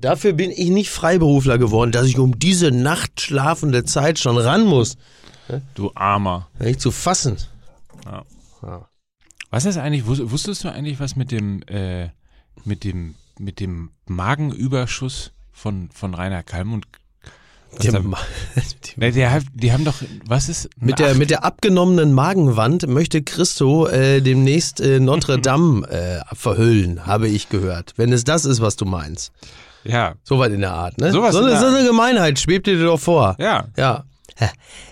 Dafür bin ich nicht Freiberufler geworden, dass ich um diese Nacht schlafende Zeit schon ran muss. Du Armer. Nicht zu fassen. Was ist eigentlich, wus- wusstest du eigentlich was mit dem, äh, mit dem, mit dem Magenüberschuss von, von Rainer Kalmund? Der da- der, hat- die haben doch, was ist? Mit der, mit der abgenommenen Magenwand möchte Christo äh, demnächst äh, Notre Dame äh, verhüllen, habe ich gehört. Wenn es das ist, was du meinst. Ja, Soweit in der Art, ne? Sowas so, in eine, der so eine Gemeinheit schwebt dir doch vor. ja. Ja.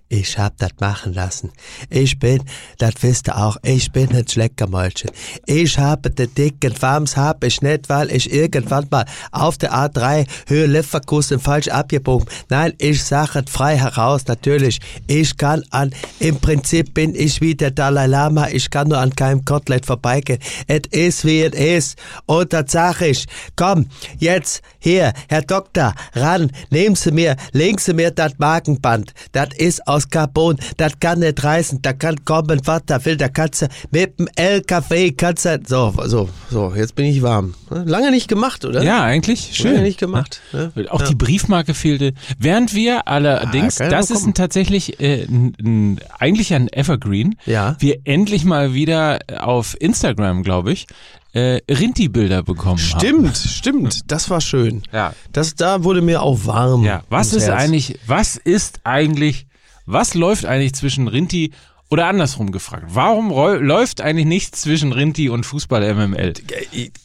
Ich hab das machen lassen. Ich bin, das wisst ihr auch, ich bin ein Schleckermäulchen. Ich habe den dicken Wams hab ich nicht, weil ich irgendwann mal auf der A3 Höhe Leverkusen falsch abgebogen. Nein, ich sage es frei heraus, natürlich. Ich kann an, im Prinzip bin ich wie der Dalai Lama, ich kann nur an keinem Kotelett vorbeigehen. Es ist wie es ist. Und das sag ich. Komm, jetzt, hier, Herr Doktor, ran, nehmen Sie mir, legen Sie mir das Magenband. Das ist Carbon, das kann nicht reißen, da kann kommen, was da will, da kannst du mit dem LKW, kannst du, so, so, so, jetzt bin ich warm. Lange nicht gemacht, oder? Ja, eigentlich schön. Lange nicht gemacht. ne? Auch die Briefmarke fehlte. Während wir allerdings, Ah, ja das ist ein, tatsächlich äh, ein, ein, eigentlich ein Evergreen, Ja. wir endlich mal wieder auf Instagram, glaube ich, äh, Rinti-Bilder bekommen haben. Stimmt, stimmt, das war schön. Ja. Das, da wurde mir auch warm. Ja, was ist Herz. eigentlich, was ist eigentlich, was läuft eigentlich zwischen Rinti oder andersrum gefragt, warum läuft eigentlich nichts zwischen Rinti und Fußball MML?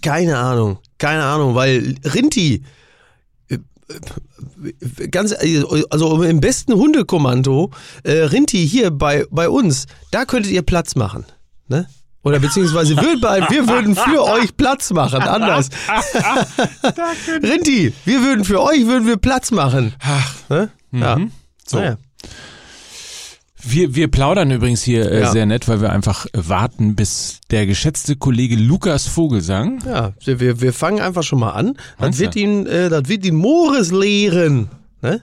Keine Ahnung, keine Ahnung, weil Rinti, äh, äh, ganz, also im besten Hundekommando, äh, Rinti hier bei, bei uns, da könntet ihr Platz machen, ne? Oder beziehungsweise wir, würden für euch Platz machen, anders. Rinti, wir würden für euch würden wir Platz machen. Ach, Ne? Ja. So. Naja. Wir, wir plaudern übrigens hier äh, Ja. sehr nett, weil wir einfach äh, warten, bis der geschätzte Kollege Lukas Vogelsang Ja, wir, wir fangen einfach schon mal an. Das wird ihn, äh, das wird ihn Mores lehren. Ne?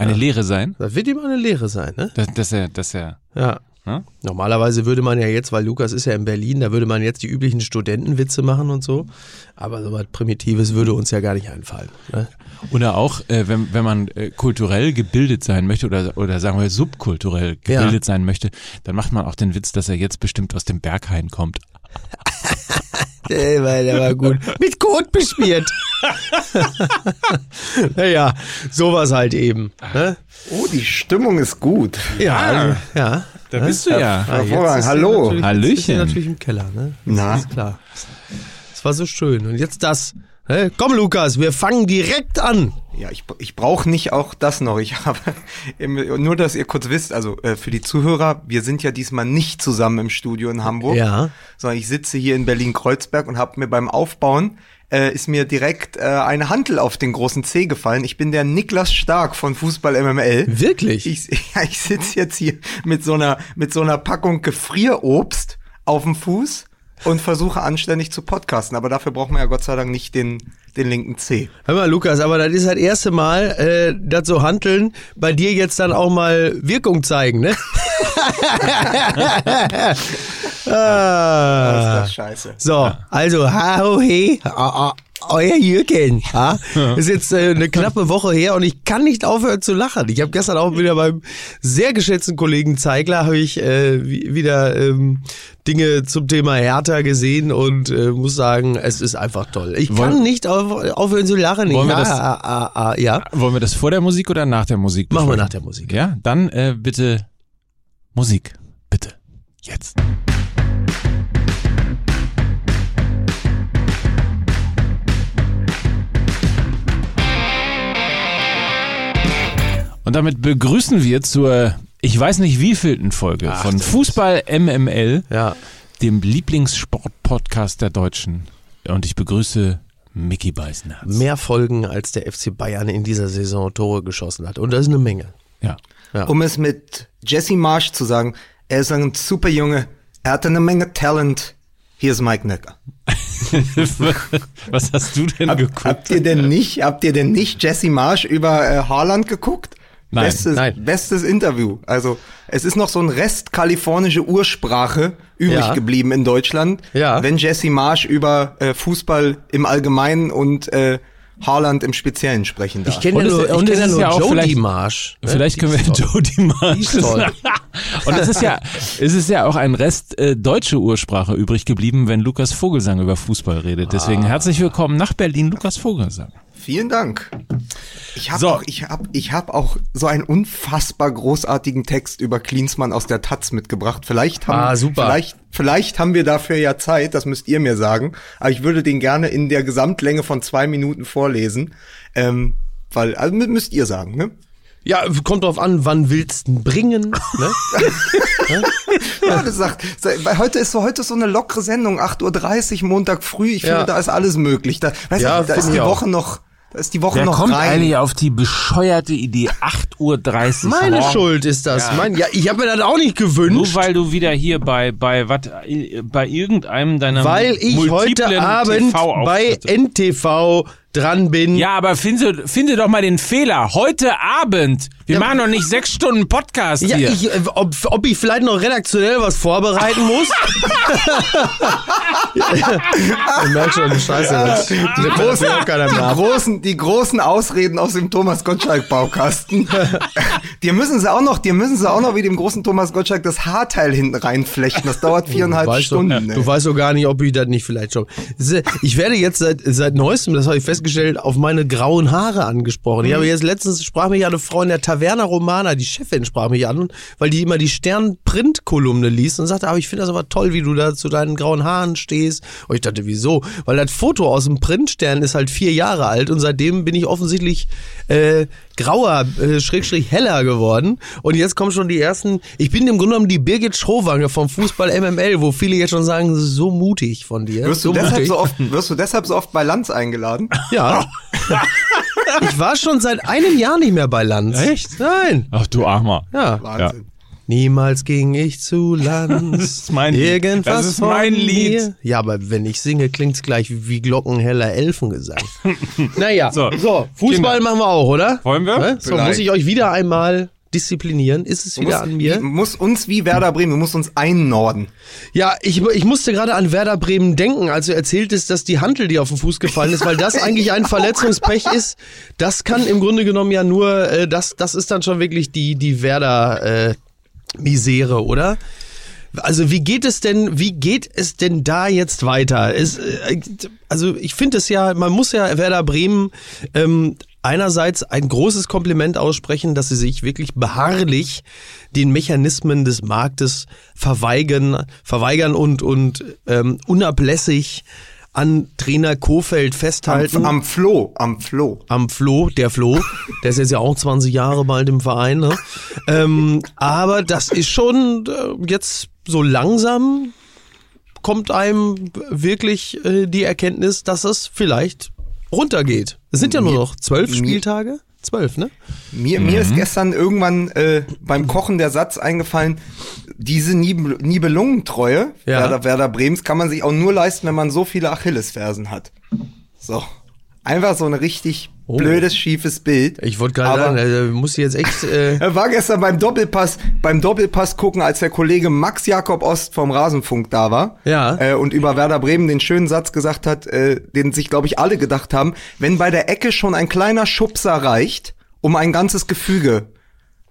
eine Lehre sein, Das wird ihm eine Lehre sein, ne? dass, dass er, dass er, Ja. Ja? Normalerweise würde man ja jetzt, weil Lukas ist ja in Berlin, da würde man jetzt die üblichen Studentenwitze machen und so. Aber so was Primitives würde uns ja gar nicht einfallen. Ne? oder auch, äh, wenn, wenn man äh, kulturell gebildet sein möchte oder, oder sagen wir subkulturell Ja. gebildet sein möchte, dann macht man auch den Witz, dass er jetzt bestimmt aus dem Berghain kommt. Der war, der war gut. Mit Kot beschmiert. naja, sowas halt eben. Ne? Oh, die Stimmung ist gut. Ja, also, ja. Da bist du ja. Ah, Hervorragend. er Hallo. Hallöchen. natürlich im Keller, ne? Na? Ist klar. Das war so schön. Und jetzt das. Ne? Komm, Lukas, wir fangen direkt an. Ja, ich, ich brauche nicht auch das noch. Ich habe nur, dass ihr kurz wisst, also äh, für die Zuhörer, wir sind ja diesmal nicht zusammen im Studio in Hamburg, Ja. sondern ich sitze hier in Berlin-Kreuzberg und habe mir beim Aufbauen äh, ist mir direkt äh, eine Hantel auf den großen C gefallen. Ich bin der Niklas Stark von Fußball MML. Wirklich? Ich, ja, ich sitze jetzt hier mit so einer mit so einer Packung Gefrierobst auf dem Fuß und versuche anständig zu podcasten. Aber dafür braucht man ja Gott sei Dank nicht den den linken C. Hör mal, Lukas, aber das ist das erste Mal, äh, dass so Hanteln bei dir jetzt dann auch mal Wirkung zeigen, ne? ah. ist das scheiße. So, also, ha, ho, he, ah, ah, euer Jürgen. Ja? Ist jetzt äh, eine knappe Woche her und ich kann nicht aufhören zu lachen. Ich habe gestern auch wieder beim sehr geschätzten Kollegen Zeigler habe ich äh, wie- wieder ähm, Dinge zum Thema Hertha gesehen und äh, muss sagen, es ist einfach toll. Ich kann Wollen- nicht auf, aufhören zu lachen. Wollen wir ja, das- ah, ah, ah, ja, Wollen wir das vor der Musik oder nach der Musik? machen wir nach der Musik. Ja, dann äh, bitte Musik. Bitte. Jetzt. Und damit begrüßen wir zur, ich weiß nicht wievielten Folge Ach, von Fußball MML, Ja. dem Lieblingssport-Podcast der Deutschen. Und ich begrüße Mickey Beißenherz. Mehr Folgen als der FC Bayern in dieser Saison Tore geschossen hat. Und das ist eine Menge. Ja. Ja. Um es mit Jesse Marsch zu sagen, er ist ein super Junge, er hat eine Menge Talent. Hier ist Mike Nöcker. Was hast du denn Hab, geguckt? habt ihr denn nicht, habt ihr denn nicht Jesse Marsch über äh, Haaland geguckt? Nein, bestes, nein. bestes Interview. Also es ist noch so ein Rest kalifornische Ursprache übrig Ja. geblieben in Deutschland. Ja. Wenn Jesse Marsch über äh, Fußball im Allgemeinen und äh, Haaland im Speziellen sprechen darf. Ich kenne ja nur, ich kenn ja nur ja vielleicht- Marsch. ne? Vielleicht können wir. Jody toll. Und es ist ja, es ist ja auch ein Rest äh, deutsche Ursprache übrig geblieben, wenn Lukas Vogelsang über Fußball redet. Deswegen Ah. herzlich willkommen nach Berlin, Lukas Vogelsang. Vielen Dank. Ich habe So. auch, ich hab, ich hab auch so einen unfassbar großartigen Text über Klinsmann aus der Taz mitgebracht. Vielleicht haben, Ah, super. Vielleicht, vielleicht haben wir dafür ja Zeit, das müsst ihr mir sagen. Aber ich würde den gerne in der Gesamtlänge von zwei Minuten vorlesen. Ähm, weil, also mü- müsst ihr sagen, ne? Ja, kommt drauf an, wann willst du bringen? Ne? Ja, das sagt, heute ist so, heute ist so eine lockere Sendung, 8.30 Uhr, Montag früh. Ich Ja. finde, da ist alles möglich. Da, weißt Ja, du, da ist die. Woche noch, da ist die Woche Wer noch kommt rein. eigentlich auf die bescheuerte Idee 8.30 Uhr? Meine morgens? Schuld ist das. Mein, ja, ich habe mir das auch nicht Nur gewünscht. weil du wieder hier bei bei wat, bei irgendeinem deiner Weil ich heute Abend bei NTV dran bin. Ja, aber finde, finde doch mal den Fehler. Heute Abend. Wir Ja. machen doch nicht sechs Stunden Podcast Ja, hier. ich, äh, ob, ob ich vielleicht noch redaktionell was vorbereiten muss? ich merke schon, die Scheiße. Die großen, die, großen, die großen Ausreden aus dem Thomas Gottschalk Baukasten. dir müssen sie auch noch, dir müssen sie auch noch wie dem großen Thomas Gottschalk das Haarteil hinten reinflechten. Das dauert viereinhalb Du Stunden. Doch, du weißt doch gar nicht, ob ich das nicht vielleicht schon. Ich werde jetzt seit, seit neuestem, das habe ich festgestellt, auf meine grauen Haare angesprochen. Ich habe jetzt letztens sprach mich eine Frau in der Taverna Romana, die Chefin sprach mich an, weil die immer die Stern-Print-Kolumne liest und sagte, aber ich finde das aber toll, wie du da zu deinen grauen Haaren stehst. Und ich dachte, wieso? Weil das Foto aus dem Printstern ist halt vier Jahre alt und seitdem bin ich offensichtlich äh, grauer, äh, schrägstrich heller geworden. Und jetzt kommen schon die ersten, ich bin im Grunde genommen die Birgit Schrowange vom Fußball MML, wo viele jetzt schon sagen, so mutig von dir. wirst, du so deshalb mutig. so oft, wirst du deshalb so oft bei Lanz eingeladen? Ja. ich war schon seit einem Jahr nicht mehr bei Lanz. Echt? Nein. Ach du Armer. Ja. Wahnsinn. Niemals ging ich zu Lanz. Das ist mein Lied. Irgendwas Das ist von mein Lied. Mir. Ja, aber wenn ich singe, klingt's gleich wie glockenheller Elfengesang. naja, So. so, Fußball Kinder. machen wir auch, oder? Wollen wir? Ne? So, muss ich euch wieder einmal disziplinieren? Ist es Du wieder musst, an mir? Du musst uns wie Werder Bremen, du musst uns einnorden. Ja, ich, ich musste gerade an Werder Bremen denken, als du erzähltest, dass die Hantel dir auf den Fuß gefallen ist, weil das eigentlich ein Verletzungspech ist. Das kann im Grunde genommen ja nur, äh, das, das ist dann schon wirklich die, die Werder äh, Misere, oder? Also wie geht es denn, wie geht es denn da jetzt weiter? Es, äh, also ich finde es ja, man muss ja Werder Bremen ähm, einerseits ein großes Kompliment aussprechen, dass sie sich wirklich beharrlich den Mechanismen des Marktes verweigern, verweigern und, und ähm, unablässig an Trainer Kofeld festhalten Am, am Floh, am Floh. am Flo, der Flo, der ist jetzt ja auch 20 Jahre bald im Verein, ne? ähm, aber das ist schon äh, jetzt so langsam kommt einem wirklich äh, die Erkenntnis, dass es vielleicht runtergeht. Es sind ja nur Mir- noch zwölf Spieltage. Zwölf, ne? Mir, mir ist gestern irgendwann äh, beim Kochen der Satz eingefallen, diese Nibel Nibelungentreue Ja. Werder, Werder Brems kann man sich auch nur leisten, wenn man so viele Achillesfersen hat. So. Einfach so ein richtig Oh. blödes, schiefes Bild. Ich wollte gerade sagen, äh, muss jetzt echt. Äh, Er war gestern beim Doppelpass, beim Doppelpass gucken, als der Kollege Max Jakob Ost vom Rasenfunk da war. Ja. Äh, und über Werder Bremen den schönen Satz gesagt hat, äh, den sich, glaube ich, alle gedacht haben, wenn bei der Ecke schon ein kleiner Schubser reicht, um ein ganzes Gefüge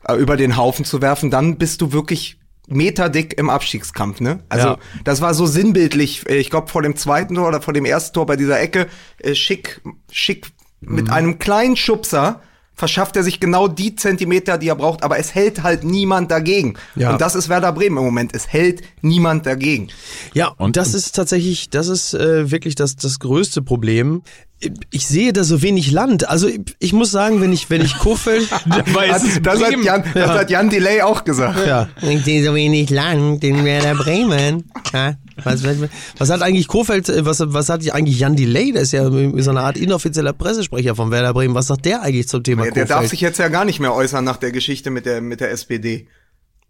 äh, über den Haufen zu werfen, dann bist du wirklich meterdick im Abstiegskampf, ne? Also Ja. das war so sinnbildlich, äh, ich glaube vor dem zweiten Tor oder vor dem ersten Tor bei dieser Ecke, äh, schick, schick Mhm. mit einem kleinen Schubser verschafft er sich genau die Zentimeter, die er braucht, aber es hält halt niemand dagegen. Ja. Und das ist Werder Bremen im Moment. Es hält niemand dagegen. Ja, und das ist tatsächlich, das ist äh, wirklich das, das größte Problem. Ich sehe da so wenig Land. Also ich, muss sagen, wenn ich, wenn ich Kofeld. Das, das, hat. Jan, das hat Jan Delay auch gesagt. ja. Ich sehe so wenig Land in Werder Bremen. Ja. Was, was, was hat eigentlich Kofeld, was, was hat eigentlich Jan Delay? Der ist ja so eine Art inoffizieller Pressesprecher von Werder Bremen. Was sagt der eigentlich zum Thema Der, der Kofeld? darf sich jetzt ja gar nicht mehr äußern nach der Geschichte mit der, mit der SPD.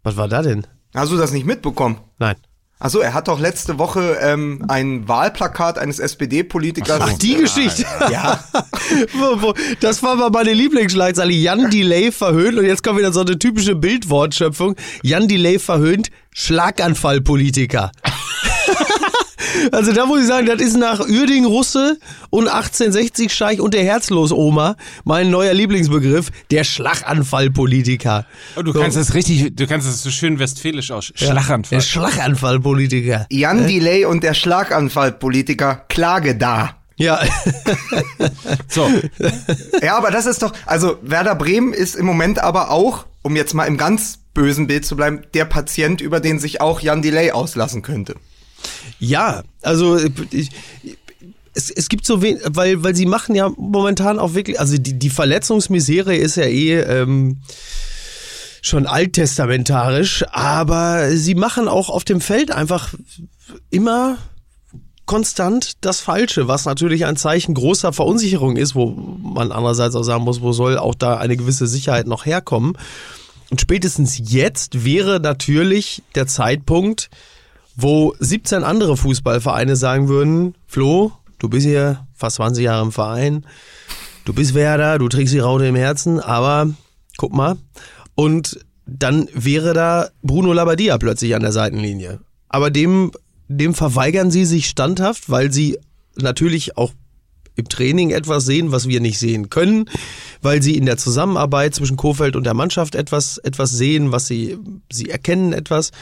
was war da denn? Hast du das nicht mitbekommen? Nein. Also er hat doch letzte Woche ähm, ein Wahlplakat eines SPD-Politikers. Ach, die Geschichte. Ja. das war mal meine Lieblingsschlagzeile. Jan Delay verhöhnt und jetzt kommt wieder so eine typische Bildwortschöpfung. Jan Delay verhöhnt Schlaganfallpolitiker. Also da muss ich sagen, das ist nach Uerding Russe und 1860 Scheich und der Herzlos-Oma mein neuer Lieblingsbegriff, der Schlaganfallpolitiker. Oh, du kannst das richtig, du kannst das so schön westfälisch aus. Der Schlaganfall. Schlaganfallpolitiker. Jan Delay und der Schlaganfallpolitiker, Klage da. Ja, So, Ja, aber das ist doch, also Werder Bremen ist im Moment aber auch, um jetzt mal im ganz bösen Bild zu bleiben, der Patient, über den sich auch Jan Delay auslassen könnte. Ja, also ich, es, es gibt so wenig, weil, weil sie machen ja momentan auch wirklich, also die, die Verletzungsmisere ist ja eh ähm, schon alttestamentarisch, aber sie machen auch auf dem Feld einfach immer konstant das Falsche, was natürlich ein Zeichen großer Verunsicherung ist, wo man andererseits auch sagen muss, wo soll auch da eine gewisse Sicherheit noch herkommen. Und spätestens jetzt wäre natürlich der Zeitpunkt, wo 17 andere Fußballvereine sagen würden, Flo, du bist hier fast 20 Jahre im Verein, du bist Werder, du trägst die Raute im Herzen, aber guck mal. Und dann wäre da Bruno Labbadia plötzlich an der Seitenlinie. Aber dem, dem verweigern sie sich standhaft, weil sie natürlich auch im Training etwas sehen, was wir nicht sehen können, weil sie in der Zusammenarbeit zwischen Kofeld und der Mannschaft etwas, etwas sehen, was sie, sie erkennen etwas.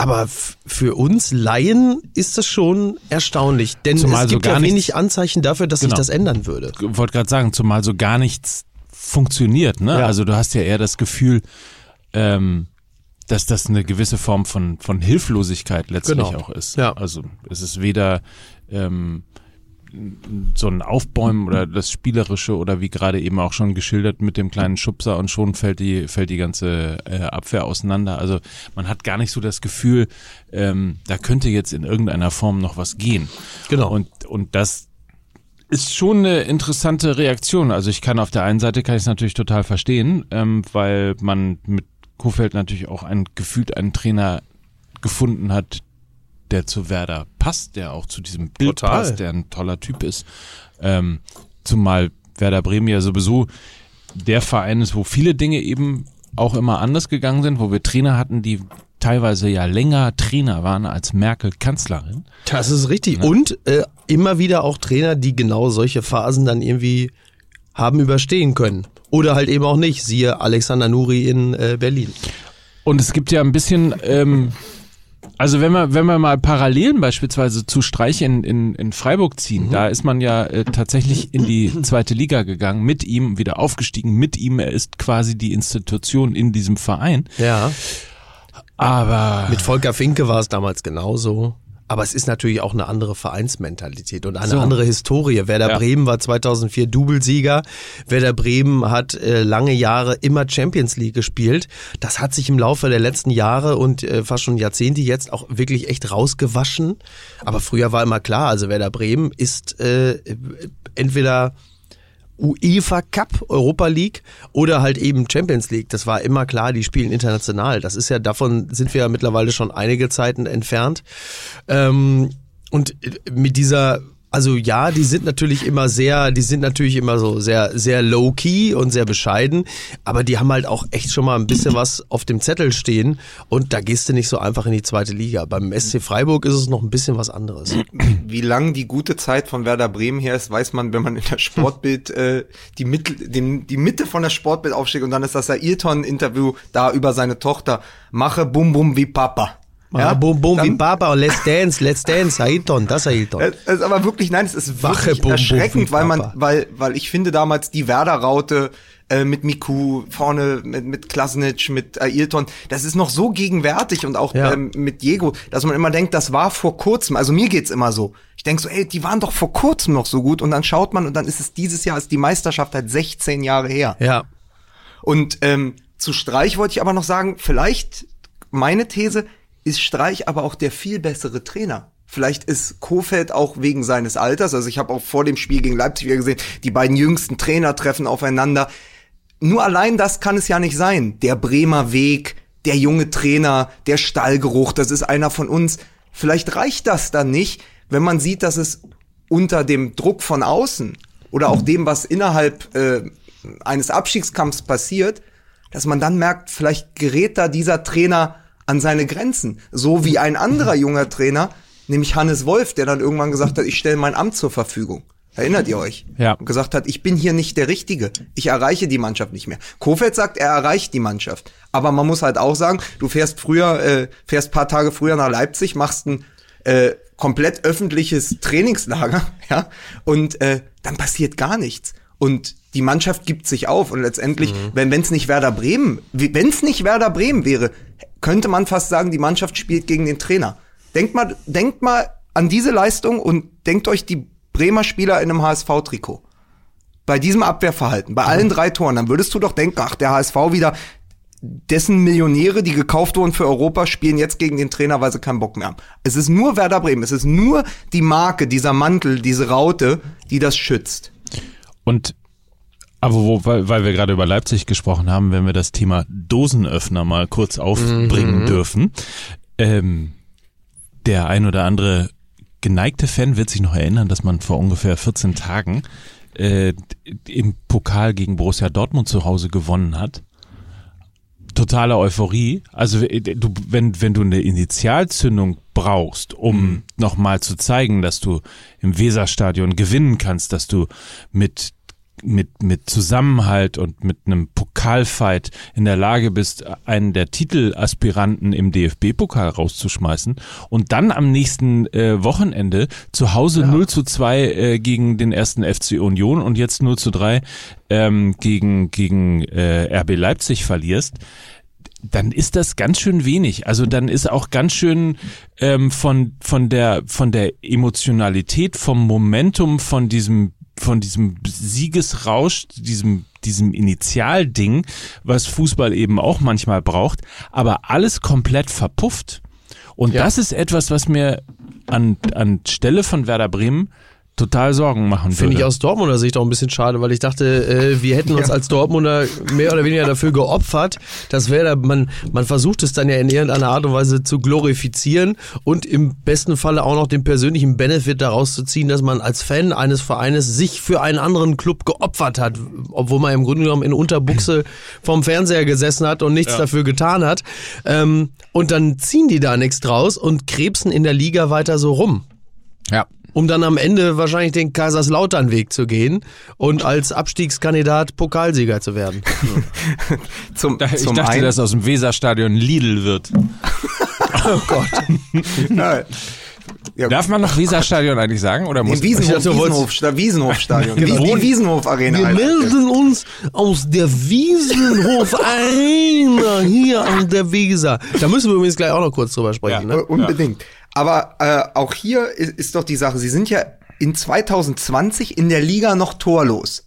Aber für uns Laien ist das schon erstaunlich, denn Zumal es so gibt gar ja nichts- wenig Anzeichen dafür, dass Genau. sich das ändern würde. wollte gerade sagen, zumal so gar nichts funktioniert, ne? Ja. Also du hast ja eher das Gefühl, ähm, dass das eine gewisse Form von, von Hilflosigkeit letztlich Genau. auch ist. Ja. Also es ist weder ähm, so ein Aufbäumen oder das Spielerische oder wie gerade eben auch schon geschildert mit dem kleinen Schubser und schon fällt die, fällt die ganze äh, Abwehr auseinander. Also man hat gar nicht so das Gefühl, ähm, da könnte jetzt in irgendeiner Form noch was gehen. Genau. Und, und das ist schon eine interessante Reaktion. Also ich kann auf der einen Seite kann ich es natürlich total verstehen, ähm, weil man mit Kofeld natürlich auch ein gefühlt einen Trainer gefunden hat, der zu Werder passt, der auch zu diesem Bild Total. passt, der ein toller Typ ist. Ähm, zumal Werder Bremen ja sowieso der Verein ist, wo viele Dinge eben auch immer anders gegangen sind, wo wir Trainer hatten, die teilweise ja länger Trainer waren als Merkel Kanzlerin. Das ist richtig. Und äh, immer wieder auch Trainer, die genau solche Phasen dann irgendwie haben überstehen können. Oder halt eben auch nicht. Siehe Alexander Nuri in äh, Berlin. Und es gibt ja ein bisschen, ähm, also wenn wir, wenn wir mal Parallelen beispielsweise zu Streich in, in, in Freiburg ziehen, da ist man ja äh, tatsächlich in die zweite Liga gegangen, mit ihm wieder aufgestiegen, mit ihm, er ist quasi die Institution in diesem Verein. Ja. Aber Mit Volker Finke war es damals genauso. Aber es ist natürlich auch eine andere Vereinsmentalität und eine So. andere Historie. Werder Ja. Bremen war 2004 Doublesieger. Werder Bremen hat äh, lange Jahre immer Champions League gespielt. Das hat sich im Laufe der letzten Jahre und äh, fast schon Jahrzehnte jetzt auch wirklich echt rausgewaschen. Aber früher war immer klar, also Werder Bremen ist äh, entweder UEFA Cup, Europa League oder halt eben Champions League. Das war immer klar, die spielen international. Das ist ja, davon sind wir ja mittlerweile schon einige Zeiten entfernt. Ähm, und mit dieser, also ja, die sind natürlich immer sehr, die sind natürlich immer so sehr, sehr low key und sehr bescheiden, aber die haben halt auch echt schon mal ein bisschen was auf dem Zettel stehen und da gehst du nicht so einfach in die zweite Liga. Beim SC Freiburg ist es noch ein bisschen was anderes. Wie lang die gute Zeit von Werder Bremen her ist, weiß man, wenn man in der Sportbild äh, die, Mittel, den, die Mitte von der Sportbild aufsteigt und dann ist das Ayrton-Interview da über seine Tochter. Mache Bum Bum wie Papa. Ja, bum, wie dann- Papa und Let's Dance, Let's Dance, Ailton, das Ailton. Es ist aber wirklich, nein, es ist Wache wirklich Bum erschreckend, wie weil man, weil, weil ich finde damals die Werder-Raute äh, mit Miku vorne, mit, mit Klasnic, mit Ailton, das ist noch so gegenwärtig und auch Ja. ähm, mit Diego, dass man immer denkt, das war vor kurzem, also mir geht's immer so. Ich denk so, ey, die waren doch vor kurzem noch so gut und dann schaut man und dann ist es dieses Jahr, ist die Meisterschaft halt 16 Jahre her. Ja. Und ähm, zu Streich wollte ich aber noch sagen, vielleicht meine These ist Streich aber auch der viel bessere Trainer. Vielleicht ist Kofeld auch wegen seines Alters, also ich habe auch vor dem Spiel gegen Leipzig wieder gesehen, die beiden jüngsten Trainer treffen aufeinander. Nur allein das kann es ja nicht sein. Der Bremer Weg, der junge Trainer, der Stallgeruch, das ist einer von uns. Vielleicht reicht das dann nicht, wenn man sieht, dass es unter dem Druck von außen oder auch dem, was innerhalb äh, eines Abstiegskampfs passiert, dass man dann merkt, vielleicht gerät da dieser Trainer an seine Grenzen. So wie ein anderer junger Trainer nämlich Hannes Wolf, der dann irgendwann gesagt hat, ich stelle mein Amt zur Verfügung. Erinnert ihr euch? Ja. Und gesagt hat, ich bin hier nicht der Richtige. Ich erreiche die Mannschaft nicht mehr. Kofeld sagt, er erreicht die Mannschaft. Aber man muss halt auch sagen, du fährst früher, äh, fährst paar Tage früher nach Leipzig, machst ein äh, komplett öffentliches Trainingslager, ja, und äh, dann passiert gar nichts. Und die Mannschaft gibt sich auf und letztendlich, Mhm. wenn es nicht Werder Bremen, wenn es nicht Werder Bremen wäre, könnte man fast sagen, die Mannschaft spielt gegen den Trainer. Denkt mal, denkt mal an diese Leistung und denkt euch die Bremer Spieler in einem HSV-Trikot. Bei diesem Abwehrverhalten, bei allen drei Toren, dann würdest du doch denken, ach, der HSV wieder, dessen Millionäre, die gekauft wurden für Europa, spielen jetzt gegen den Trainer, weil sie keinen Bock mehr haben. Es ist nur Werder Bremen, es ist nur die Marke, dieser Mantel, diese Raute, die das schützt. Und aber wo, weil, weil wir gerade über Leipzig gesprochen haben, wenn wir das Thema Dosenöffner mal kurz aufbringen dürfen. Ähm, der ein oder andere geneigte Fan wird sich noch erinnern, dass man vor ungefähr 14 Tagen äh, im Pokal gegen Borussia Dortmund zu Hause gewonnen hat. Totale Euphorie. Also äh, du, wenn, wenn du eine Initialzündung brauchst, um nochmal zu zeigen, dass du im Weserstadion gewinnen kannst, dass du mit mit, mit Zusammenhalt und mit einem Pokalfight in der Lage bist, einen der Titelaspiranten im DFB-Pokal rauszuschmeißen und dann am nächsten äh, Wochenende zu Hause 0 zu 2 äh, gegen den ersten FC Union und jetzt 0 zu 3 ähm, gegen, gegen äh, RB Leipzig verlierst, dann ist das ganz schön wenig. Also dann ist auch ganz schön ähm, von von der von der Emotionalität, vom Momentum, von diesem von diesem Siegesrausch, diesem diesem Initialding, was Fußball eben auch manchmal braucht, aber alles komplett verpufft. Und Ja. das ist etwas, was mir an an Stelle von Werder Bremen total Sorgen machen Finde ich aus Dortmunder Sicht auch ein bisschen schade, weil ich dachte, äh, wir hätten uns als Dortmunder mehr oder weniger dafür geopfert, dass Werder, man, man versucht es dann ja in irgendeiner Art und Weise zu glorifizieren und im besten Falle auch noch den persönlichen Benefit daraus zu ziehen, dass man als Fan eines Vereines sich für einen anderen Club geopfert hat, obwohl man im Grunde genommen in Unterbuchse vom Fernseher gesessen hat und nichts dafür getan hat. Ähm, und dann ziehen die da nichts draus und krebsen in der Liga weiter so rum ja. Um dann am Ende wahrscheinlich den Kaiserslautern-Weg zu gehen und als Abstiegskandidat Pokalsieger zu werden. Zum, Ich zum dachte, einen, dass aus dem Weserstadion Lidl wird. Oh Gott. ja, ja, Darf man noch Weserstadion eigentlich sagen? Oder muss Wiesenhof, Ich dachte, Wiesenhof, Sta- Wiesenhofstadion. Genau. Die, die Wiesenhof-Arena. Wir Alter. melden uns aus der Wiesenhof Arena hier an der Weser. Da müssen wir übrigens gleich auch noch kurz drüber sprechen. Äh, Ne? Unbedingt. Aber äh, auch hier ist, ist doch die Sache, sie sind ja in 2020 in der Liga noch torlos.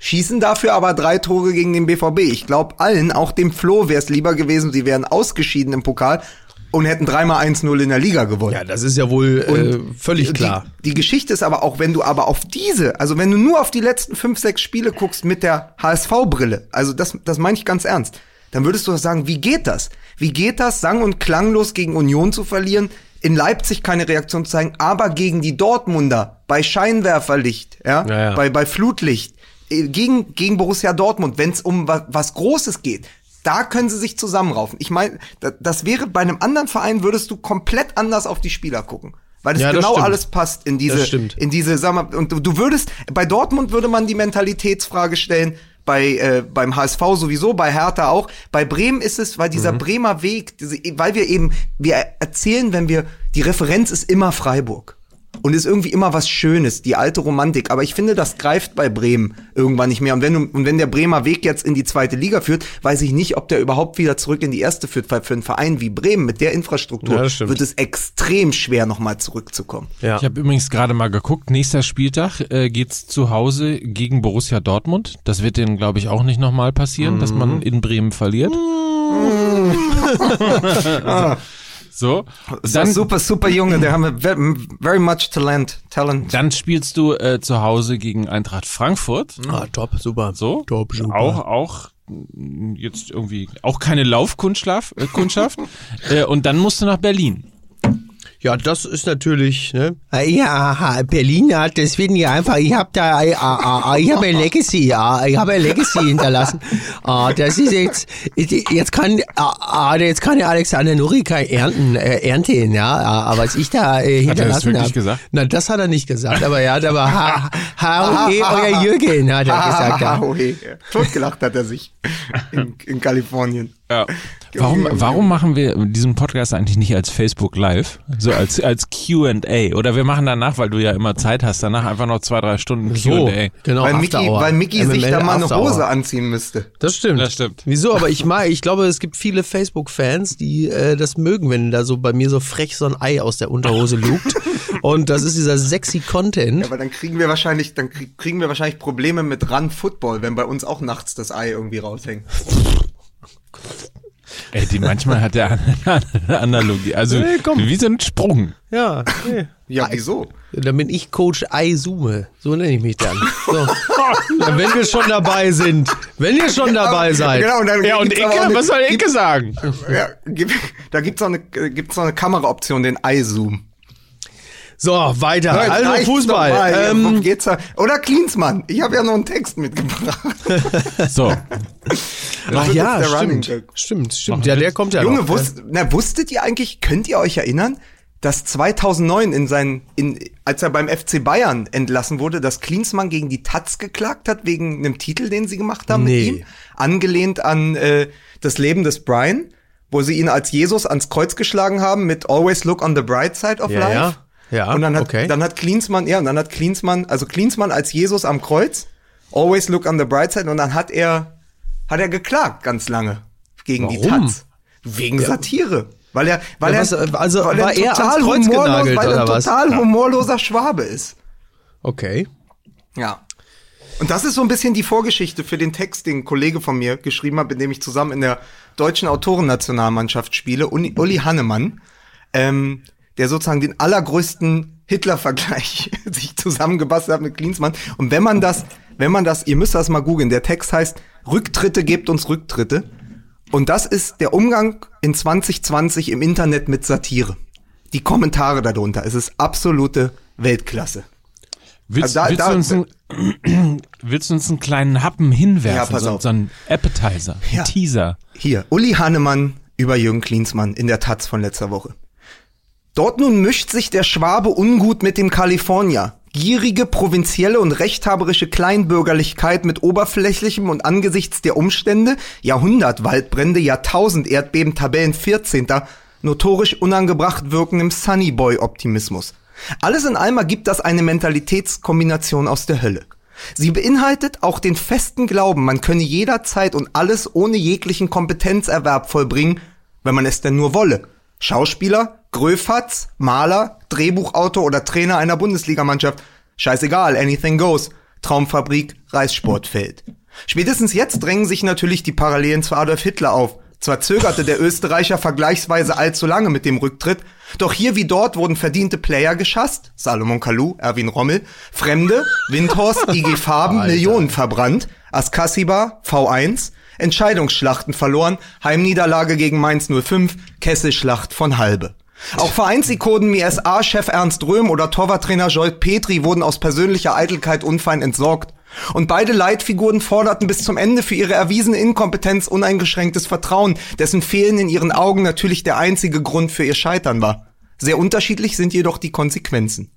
Schießen dafür aber drei Tore gegen den BVB. Ich glaube allen, auch dem Flo wäre es lieber gewesen, sie wären ausgeschieden im Pokal und hätten dreimal 1-0 in der Liga gewonnen. Ja, das ist ja wohl äh, völlig klar. Die, die Geschichte ist aber auch, wenn du aber auf diese, also wenn du nur auf die letzten fünf, sechs Spiele guckst mit der HSV-Brille, also das, das meine ich ganz ernst, dann würdest du doch sagen, wie geht das? Wie geht das, sang- und klanglos gegen Union zu verlieren, in Leipzig keine Reaktion zu zeigen, aber gegen die Dortmunder bei Scheinwerferlicht, ja, Ja, ja. Bei, bei Flutlicht, äh, gegen, gegen Borussia Dortmund, wenn es um was, was Großes geht, da können sie sich zusammenraufen. Ich meine, da- das wäre bei einem anderen Verein würdest du komplett anders auf die Spieler gucken. Weil es Ja, genau stimmt. alles passt in diese, in diese, sag mal, und du würdest, bei Dortmund würde man die Mentalitätsfrage stellen, bei, äh, beim HSV sowieso, bei Hertha auch. Bei Bremen ist es, weil dieser Bremer Weg, diese, weil wir eben, wir erzählen, wenn wir, die Referenz ist immer Freiburg. Und ist irgendwie immer was Schönes, die alte Romantik. Aber ich finde, das greift bei Bremen irgendwann nicht mehr. Und wenn, du, und wenn der Bremer Weg jetzt in die zweite Liga führt, weiß ich nicht, ob der überhaupt wieder zurück in die erste führt. Weil für einen Verein wie Bremen mit der Infrastruktur Ja, wird es extrem schwer, nochmal zurückzukommen. Ja. Ich habe übrigens gerade mal geguckt, nächster Spieltag äh, geht's zu Hause gegen Borussia Dortmund. Das wird denen, glaube ich, auch nicht nochmal passieren, dass man in Bremen verliert. so. Dann, Dann, super, super Junge, der haben wir very, much talent. talent. dann spielst du äh, zu Hause gegen Eintracht Frankfurt. Ah, top, super. So. Top, super. Auch, auch jetzt irgendwie auch keine Laufkundschaft äh, äh, und dann musst du nach Berlin. Ja, das ist natürlich, ne? Ja, Berlin hat deswegen ja einfach, ich habe da, äh, äh, äh, ich habe ein Legacy, ja, ich habe ein Legacy hinterlassen. Ah, das ist jetzt, jetzt kann, jetzt kann der Alexander Nurika ernten, äh, ernten, ja, was ich da hinterlassen habe. gesagt? Na, das hat er nicht gesagt, aber ja, da war ha, ha, okay, euer Jürgen, hat er gesagt. Ja. Totgelacht hat er sich in Kalifornien. Ja. Warum, warum machen wir diesen Podcast eigentlich nicht als Facebook Live? So als, als Q&A. Oder wir machen danach, weil du ja immer Zeit hast, danach einfach noch zwei, drei Stunden So, Q&A. genau. Weil Mickey, weil Mickey sich MML da mal eine. Hose anziehen müsste. Das stimmt. Das stimmt. Wieso? Aber ich mag, ich glaube, es gibt viele Facebook-Fans, die äh, das mögen, wenn da so bei mir so frech so ein Ei aus der Unterhose lugt. Und das ist dieser sexy Content. Aber dann kriegen wir wahrscheinlich, dann krieg- kriegen wir wahrscheinlich Probleme mit Run Football, wenn bei uns auch nachts das Ei irgendwie raushängt. Ey, die manchmal hat der eine Analogie. Also Nee, komm. wie so ein Sprung. Ja, nee. Ja, wieso? Dann bin ich Coach Eisume. So nenne ich mich dann. So. Wenn wir schon dabei sind. Wenn ihr schon dabei seid. Genau, und dann Ja, und Icke? eine- Was soll Icke gibt- sagen? Ja, gibt, da gibt's noch eine, gibt's noch eine Kameraoption, den Eye-Zoom. So, weiter. Jetzt Also Fußball. Ähm, geht's da? Oder Klinsmann. Ich habe ja noch einen Text mitgebracht. So. ach ja, stimmt. Stimmt, stimmt. Ja, der kommt ja Junge, noch. wusst, na, wusstet ihr eigentlich, könnt ihr euch erinnern, dass 2009 in seinen, in, als er beim FC Bayern entlassen wurde, dass Klinsmann gegen die Taz geklagt hat wegen einem Titel, den sie gemacht haben Nee. mit ihm, angelehnt an äh, das Leben des Brian, wo sie ihn als Jesus ans Kreuz geschlagen haben mit Always Look on the Bright Side of Ja, Life. ja. Ja, und dann hat, okay. dann hat Klinsmann, ja, und dann hat Klinsmann, also Klinsmann als Jesus am Kreuz, Always Look on the Bright Side, und dann hat er, hat er geklagt ganz lange gegen die Warum? Taz. Wegen Satire. Weil er, weil Ja, er, was, äh, also weil war ein er total humorlos, genagelt, weil er oder was? total humorloser Schwabe ist. Okay. Ja. Und das ist so ein bisschen die Vorgeschichte für den Text, den ein Kollege von mir geschrieben hat, mit dem ich zusammen in der deutschen Autorennationalmannschaft spiele, Uli, Uli Hannemann, ähm, der sozusagen den allergrößten Hitler-Vergleich sich zusammengebastelt hat mit Klinsmann. Und wenn man das, wenn man das, ihr müsst das mal googeln, der Text heißt, Rücktritte gebt uns Rücktritte. Und das ist der Umgang in 2020 im Internet mit Satire. Die Kommentare darunter. Es ist absolute Weltklasse. Willst, Da- willst, da- du uns einen, willst du uns einen kleinen Happen hinwerfen? Ja, pass so, auf. so ein Appetizer, Ja. Teaser. Hier, Uli Hannemann über Jürgen Klinsmann in der Taz von letzter Woche. Dort nun mischt sich der Schwabe ungut mit dem Kalifornier. Gierige, provinzielle und rechthaberische Kleinbürgerlichkeit mit oberflächlichem und angesichts der Umstände, Jahrhundertwaldbrände, Jahrtausend Erdbeben, Tabellen 14. notorisch unangebracht wirkendem Sunnyboy-Optimismus. Alles in allem ergibt das eine Mentalitätskombination aus der Hölle. Sie beinhaltet auch den festen Glauben, man könne jederzeit und alles ohne jeglichen Kompetenzerwerb vollbringen, wenn man es denn nur wolle. Schauspieler, Gröfatz, Maler, Drehbuchautor oder Trainer einer Bundesligamannschaft. Scheißegal, anything goes. Traumfabrik, Reissportfeld. Spätestens jetzt drängen sich natürlich die Parallelen zu Adolf Hitler auf. Zwar zögerte der Österreicher vergleichsweise allzu lange mit dem Rücktritt, doch hier wie dort wurden verdiente Player geschasst, Salomon Kalou, Erwin Rommel, Fremde, Windhorst, IG Farben, Millionen verbrannt, Askasiba, V1, Entscheidungsschlachten verloren, Heimniederlage gegen Mainz 05, Kesselschlacht von Halbe. Auch Vereinsikonen wie SA-Chef Ernst Röhm oder Torwarttrainer Jolt Petri wurden aus persönlicher Eitelkeit unfein entsorgt. Und beide Leitfiguren forderten bis zum Ende für ihre erwiesene Inkompetenz uneingeschränktes Vertrauen, dessen Fehlen in ihren Augen natürlich der einzige Grund für ihr Scheitern war. Sehr unterschiedlich sind jedoch die Konsequenzen.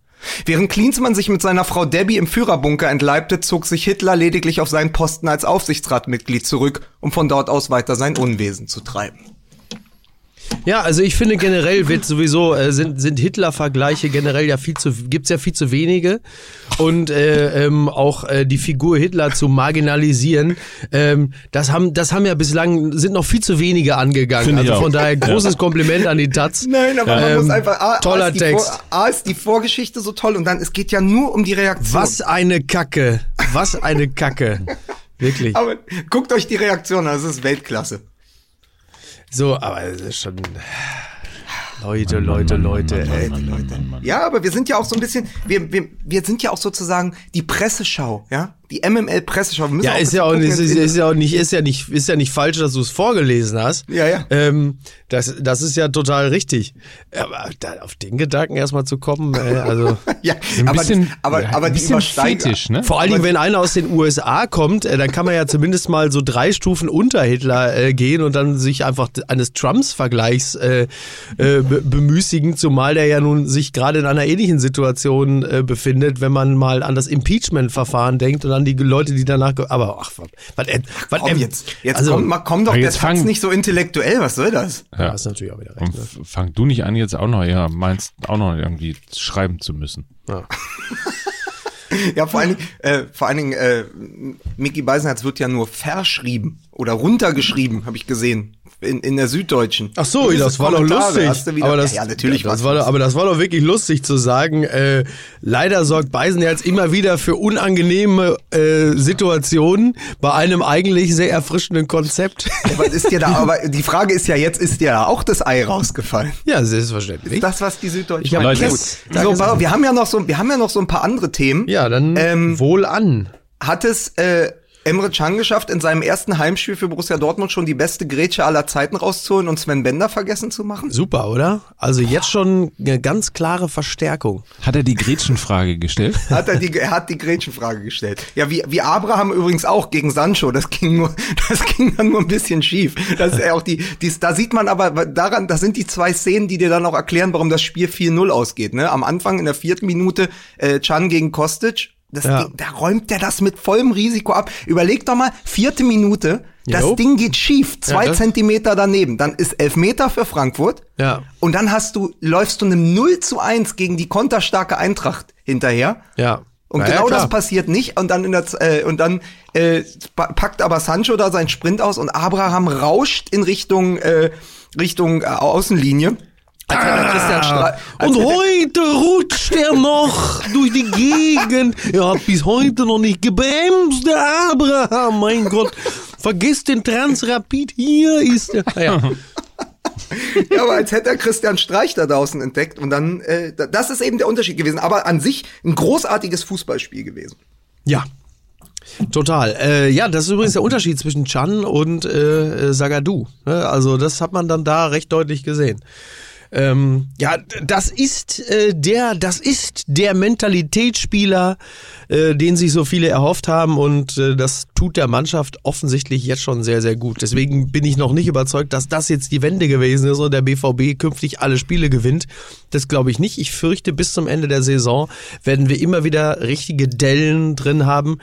Während Klinsmann sich mit seiner Frau Debbie im Führerbunker entleibte, zog sich Hitler lediglich auf seinen Posten als Aufsichtsratmitglied zurück, um von dort aus weiter sein Unwesen zu treiben. Ja, also ich finde generell wird sowieso äh, sind sind Hitler-Vergleiche generell ja viel zu gibt's ja viel zu wenige und äh, ähm, auch äh, die Figur Hitler zu marginalisieren, ähm, das haben das haben ja bislang sind noch viel zu wenige angegangen. Finde also von daher großes Kompliment an die Taz. Nein, aber man Ähm, muss einfach, A, toller A, ist die Text. Vor, A ist die Vorgeschichte so toll und dann, es geht ja nur um die Reaktion. Was eine Kacke, was eine Kacke, wirklich. Aber guckt euch die Reaktion an, das ist Weltklasse. So, aber es ist schon Leute, Leute, Leute, ey. Ja, aber wir sind ja auch so ein bisschen, wir, wir, wir sind ja auch sozusagen die Presseschau, ja? Die MML-Presseschau. wir müssen Ja, ist ein ja auch gucken ist, ist ja auch nicht, ist ja nicht, ist ja nicht falsch, dass du es vorgelesen hast. Ja, ja. Ähm, das, das ist ja total richtig. Aber da, auf den Gedanken erstmal zu kommen, äh, also. Ja, Ein aber, bisschen, aber, ja, aber ein die bisschen. Fetisch, ne? Vor allen Dingen, wenn einer aus den USA kommt, äh, dann kann man ja zumindest mal so drei Stufen unter Hitler äh, gehen und dann sich einfach eines Trumps-Vergleichs äh, äh, be bemüßigen, zumal der ja nun sich gerade in einer ähnlichen Situation äh, befindet, wenn man mal an das Impeachment-Verfahren denkt und an die Leute, die danach. Aber ach, was, was, was Komm jetzt, jetzt also, komm, mal, komm doch, Ja, jetzt fang- nicht so intellektuell, was soll das? Ja, hast natürlich auch wieder recht. Und Ne? fang du nicht an, jetzt auch noch, ja, meinst auch noch irgendwie schreiben zu müssen. Ja. Ja, vor allen Dingen, äh, vor allen Dingen, äh, Mickey Beisenherz wird ja nur verschrieben oder runtergeschrieben, habe ich gesehen. In, in der Süddeutschen. Ach so, das war doch lustig. aber das, ja, ja, natürlich das war doch, aber das war doch wirklich lustig zu sagen. Äh, leider sorgt Beisenherz immer wieder für unangenehme äh, Situationen bei einem eigentlich sehr erfrischenden Konzept. Aber ist dir da, aber die Frage ist ja jetzt, ist dir da auch das Ei rausgefallen? ja, selbstverständlich. Ist das, was die Süddeutsche Ich hab meint? Leute, Gut. das- So, wir haben ja noch so, wir haben ja noch so ein paar andere Themen. ja, dann Ähm, wohl an. Hat es äh, Emre Can geschafft, in seinem ersten Heimspiel für Borussia Dortmund schon die beste Grätsche aller Zeiten rauszuholen und Sven Bender vergessen zu machen? Super, oder? Also jetzt schon eine ganz klare Verstärkung. Hat er die Gretchenfrage gestellt? Hat er, die, er hat die Gretchenfrage gestellt. Ja, wie, wie Abraham übrigens auch gegen Sancho. Das ging nur, das ging dann nur ein bisschen schief. Das ist ja auch die, die, da sieht man aber daran, das sind die zwei Szenen, die dir dann auch erklären, warum das Spiel 4-0 ausgeht. Ne? Am Anfang in der vierten Minute äh, Chan gegen Kostic. Das Ja. Ding, da räumt der das mit vollem Risiko ab. Überleg doch mal, vierte Minute, das Jo. Ding geht schief, zwei das- Zentimeter daneben. Dann ist Elfmeter für Frankfurt. Ja. Und dann hast du, läufst du einem 0 zu 1 gegen die konterstarke Eintracht hinterher. Ja. Und Na ja, genau klar. das passiert nicht. Und dann in der, äh, und dann äh, pa- packt aber Sancho da seinen Sprint aus und Abraham rauscht in Richtung äh, Richtung äh, Außenlinie. Ah. Und heute rutscht er noch durch die Gegend. Er hat bis heute noch nicht gebremst, der Abraham. Mein Gott, vergiss den Transrapid. Hier ist er. Ah, Ja. ja, aber als hätte er Christian Streich da draußen entdeckt. Und dann, äh, da- das ist eben der Unterschied gewesen. Aber an sich ein großartiges Fußballspiel gewesen. Ja. Total. Äh, ja, das ist übrigens der Unterschied zwischen Chan und äh, äh, Sagadu. Ne? Also das hat man dann da recht deutlich gesehen. Ähm, ja, das ist äh, der, das ist der Mentalitätsspieler, äh, den sich so viele erhofft haben und äh, das tut der Mannschaft offensichtlich jetzt schon sehr, sehr gut. Deswegen bin ich noch nicht überzeugt, dass das jetzt die Wende gewesen ist und der BVB künftig alle Spiele gewinnt. Das glaube ich nicht. Ich fürchte, bis zum Ende der Saison werden wir immer wieder richtige Dellen drin haben.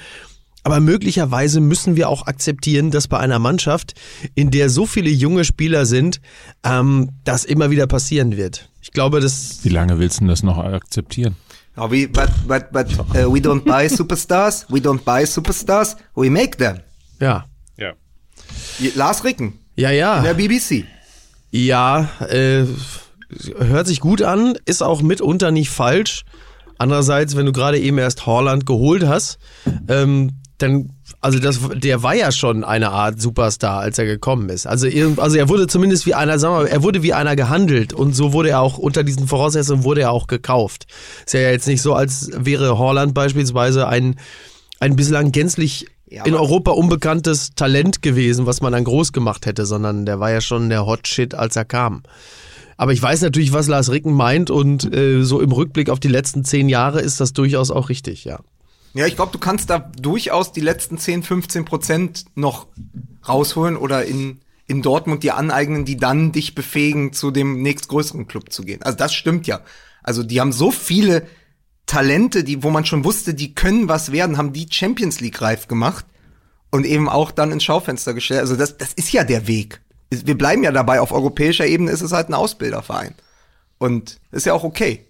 Aber möglicherweise müssen wir auch akzeptieren, dass bei einer Mannschaft, in der so viele junge Spieler sind, ähm, das immer wieder passieren wird. Ich glaube, das Wie lange willst du denn das noch akzeptieren? Ja, we, but, but, but uh, we don't buy superstars. We don't buy superstars. We make them. ja, Ja. Lars Ricken, ja, ja. der BBC. Ja, äh, hört sich gut an, ist auch mitunter nicht falsch. Andererseits, wenn du gerade eben erst Horland geholt hast, ähm, dann, also das, der war ja schon eine Art Superstar, als er gekommen ist. Also, also er wurde zumindest wie einer, sagen wir mal, er wurde wie einer gehandelt und so wurde er auch unter diesen Voraussetzungen wurde er auch gekauft. Ist ja jetzt nicht so, als wäre Horland beispielsweise ein ein bislang gänzlich Ja, in Europa unbekanntes Talent gewesen, was man dann groß gemacht hätte, sondern der war ja schon der Hot Shit, als er kam. Aber ich weiß natürlich, was Lars Ricken meint und äh, so im Rückblick auf die letzten zehn Jahre ist das durchaus auch richtig, ja. Ja, ich glaube, du kannst da durchaus die letzten 10, 15 Prozent noch rausholen oder in, in Dortmund dir aneignen, die dann dich befähigen, zu dem nächstgrößeren Club zu gehen. Also das stimmt ja. Also die haben so viele Talente, die, wo man schon wusste, die können was werden, haben die Champions League reif gemacht und eben auch dann ins Schaufenster gestellt. Also das, das ist ja der Weg. Wir bleiben ja dabei, auf europäischer Ebene ist es halt ein Ausbilderverein. Und ist ja auch okay.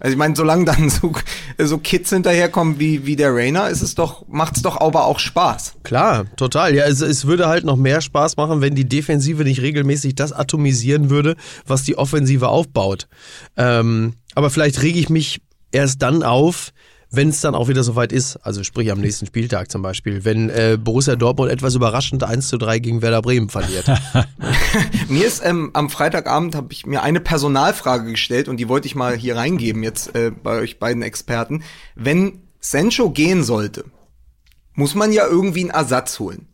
Also ich meine, solange dann so, so Kids hinterherkommen wie, wie der Rainer, ist es doch, macht's doch aber auch Spaß. Klar, total. Ja, es, es würde halt noch mehr Spaß machen, wenn die Defensive nicht regelmäßig das atomisieren würde, was die Offensive aufbaut. Ähm, aber vielleicht rege ich mich erst dann auf, wenn es dann auch wieder soweit ist. Also sprich am nächsten Spieltag zum Beispiel, wenn äh, Borussia Dortmund etwas überraschend 1 zu 3 gegen Werder Bremen verliert. Mir ist ähm, am Freitagabend habe ich mir eine Personalfrage gestellt und die wollte ich mal hier reingeben jetzt äh, bei euch beiden Experten. Wenn Sancho gehen sollte, muss man ja irgendwie einen Ersatz holen.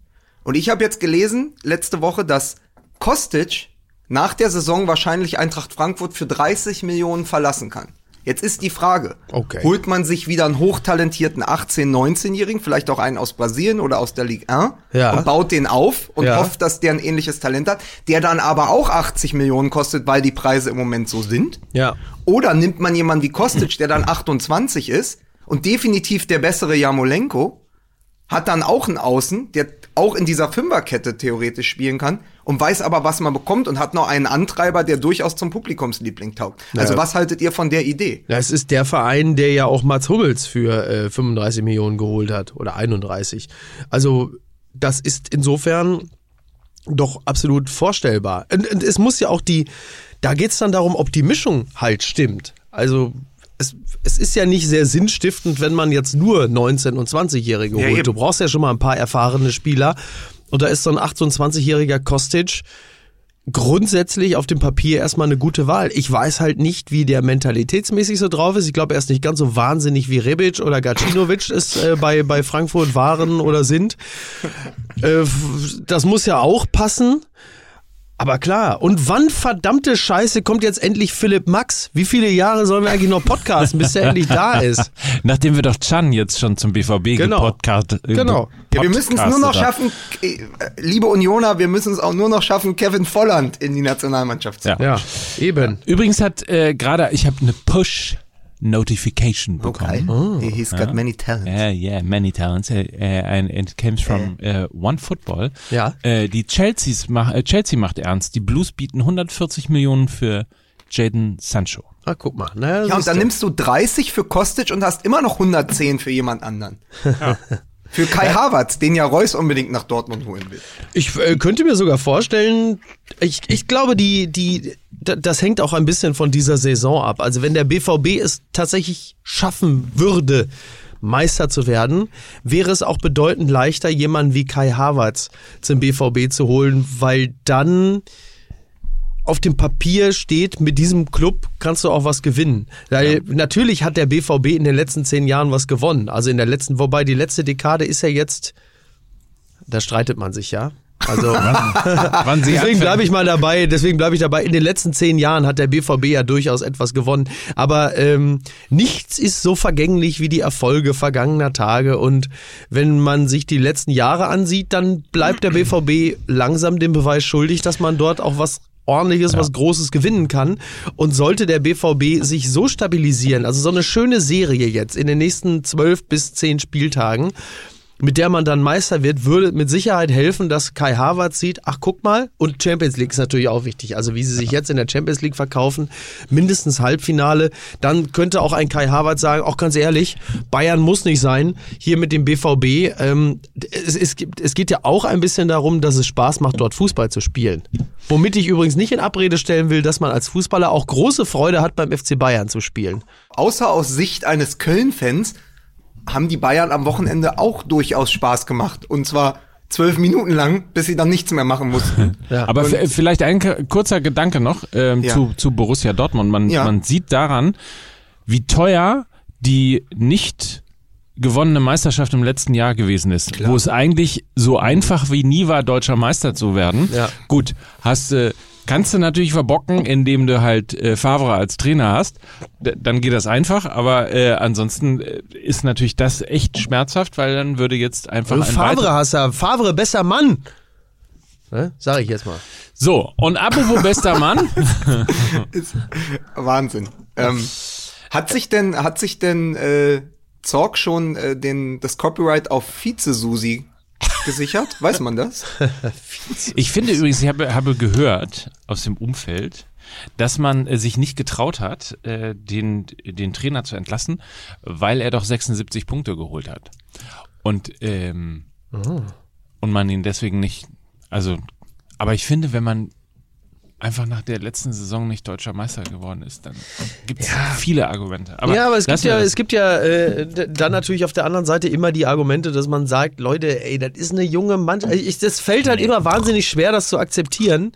Und ich habe jetzt gelesen, letzte Woche, dass Kostic nach der Saison wahrscheinlich Eintracht Frankfurt für 30 Millionen verlassen kann. Jetzt ist die Frage, Okay. holt man sich wieder einen hochtalentierten 18-, 19-Jährigen, vielleicht auch einen aus Brasilien oder aus der Ligue 1 Ja. und baut den auf und Ja. hofft, dass der ein ähnliches Talent hat, der dann aber auch 80 Millionen kostet, weil die Preise im Moment so sind. Ja. Oder nimmt man jemanden wie Kostic, der dann 28 ist und definitiv der bessere Jamolenko, hat dann auch einen Außen, der auch in dieser Fünferkette theoretisch spielen kann und weiß aber, was man bekommt und hat noch einen Antreiber, der durchaus zum Publikumsliebling taugt. Also Ja. was haltet ihr von der Idee? Ja, es ist der Verein, der ja auch Mats Hummels für äh, 35 Millionen geholt hat oder 31. Also das ist insofern doch absolut vorstellbar. Und, und es muss ja auch die, da geht's dann darum, ob die Mischung halt stimmt. Also es, ist ja nicht sehr sinnstiftend, wenn man jetzt nur 19- und 20-Jährige Ja, holt. eben. Du brauchst ja schon mal ein paar erfahrene Spieler. Und da ist so ein 28-jähriger Kostic grundsätzlich auf dem Papier erstmal eine gute Wahl. Ich weiß halt nicht, wie der mentalitätsmäßig so drauf ist. Ich glaube, er ist nicht ganz so wahnsinnig wie Rebic oder Gacinovic es äh, bei, bei Frankfurt waren oder sind. Äh, das muss ja auch passen. Aber klar, und wann verdammte Scheiße kommt jetzt endlich Philipp Max? Wie viele Jahre sollen wir eigentlich noch podcasten, bis er endlich da ist? Nachdem wir doch Chan jetzt schon zum BVB Genau. gepodcast, äh, Genau. Ja, wir müssen es nur noch schaffen, äh, liebe Unioner, wir müssen es auch nur noch schaffen, Kevin Volland in die Nationalmannschaft zu Ja. Ja, eben. Übrigens hat äh, gerade, ich habe eine Push-Notification Okay. bekommen. He- He's got many talents. Yeah, yeah, many talents. Uh, and it comes from uh, One Football. Ja. Äh, die Chelsea's mach, Chelsea macht ernst. Die Blues bieten 140 Millionen für Jaden Sancho. Ah, guck mal. Naja, Ja, und dann du. nimmst du 30 für Kostic und hast immer noch 110 für jemand anderen. Für Kai Havertz, den ja Reus unbedingt nach Dortmund holen will. Ich äh, könnte mir sogar vorstellen, ich, ich glaube, die, die, das hängt auch ein bisschen von dieser Saison ab. Also wenn der BVB es tatsächlich schaffen würde, Meister zu werden, wäre es auch bedeutend leichter, jemanden wie Kai Havertz zum BVB zu holen, weil dann auf dem Papier steht, mit diesem Club kannst du auch was gewinnen. Weil natürlich hat der BVB in den letzten zehn Jahren was gewonnen. Also in der letzten, wobei die letzte Dekade ist ja jetzt, da streitet man sich ja. Also Wann deswegen bleibe ich mal dabei. Deswegen bleibe ich dabei. In den letzten zehn Jahren hat der BVB ja durchaus etwas gewonnen. Aber ähm, nichts ist so vergänglich wie die Erfolge vergangener Tage. Und wenn man sich die letzten Jahre ansieht, dann bleibt der BVB langsam dem Beweis schuldig, dass man dort auch was ordentliches, was Großes gewinnen kann. Und sollte der BVB sich so stabilisieren, also so eine schöne Serie jetzt in den nächsten zwölf bis zehn Spieltagen, mit der man dann Meister wird, würde mit Sicherheit helfen, dass Kai Havertz sieht, ach guck mal, und Champions League ist natürlich auch wichtig. Also wie sie sich jetzt in der Champions League verkaufen, mindestens Halbfinale, dann könnte auch ein Kai Havertz sagen, auch ganz ehrlich, Bayern muss nicht sein, hier mit dem BVB. Ähm, es, es, es geht ja auch ein bisschen darum, dass es Spaß macht, dort Fußball zu spielen. Womit ich übrigens nicht in Abrede stellen will, dass man als Fußballer auch große Freude hat, beim FC Bayern zu spielen. Außer aus Sicht eines Köln-Fans haben die Bayern am Wochenende auch durchaus Spaß gemacht. Und zwar zwölf Minuten lang, bis sie dann nichts mehr machen mussten. Ja. Aber vielleicht ein kurzer Gedanke noch ähm, Ja. zu, zu Borussia Dortmund. Man, Ja. man sieht daran, wie teuer die nicht gewonnene Meisterschaft im letzten Jahr gewesen ist, wo es eigentlich so einfach wie nie war, deutscher Meister zu werden. Ja. Gut, hast äh, kannst du natürlich verbocken, indem du halt äh, Favre als Trainer hast. D dann geht das einfach, aber äh, ansonsten äh, ist natürlich das echt schmerzhaft, weil dann würde jetzt einfach Du ein Favre hast du, Favre besser Mann. Ne? Sag ich jetzt mal. So, und apropos bester Mann, Wahnsinn. Ähm, hat sich denn, hat sich denn äh, Zorg schon äh, den, das Copyright auf Vize-Susi gesichert? Weiß man das? Ich finde übrigens, ich habe, habe gehört aus dem Umfeld, dass man äh, sich nicht getraut hat, äh, den, den Trainer zu entlassen, weil er doch 76 Punkte geholt hat. Und, ähm, und man ihn deswegen nicht, also, aber ich finde, wenn man einfach nach der letzten Saison nicht deutscher Meister geworden ist, dann gibt es viele Argumente. Aber ja, aber es gibt ja, es gibt ja äh, dann natürlich auf der anderen Seite immer die Argumente, dass man sagt, Leute, ey, das ist eine junge Mannschaft. Ich, das fällt halt immer wahnsinnig schwer, das zu akzeptieren.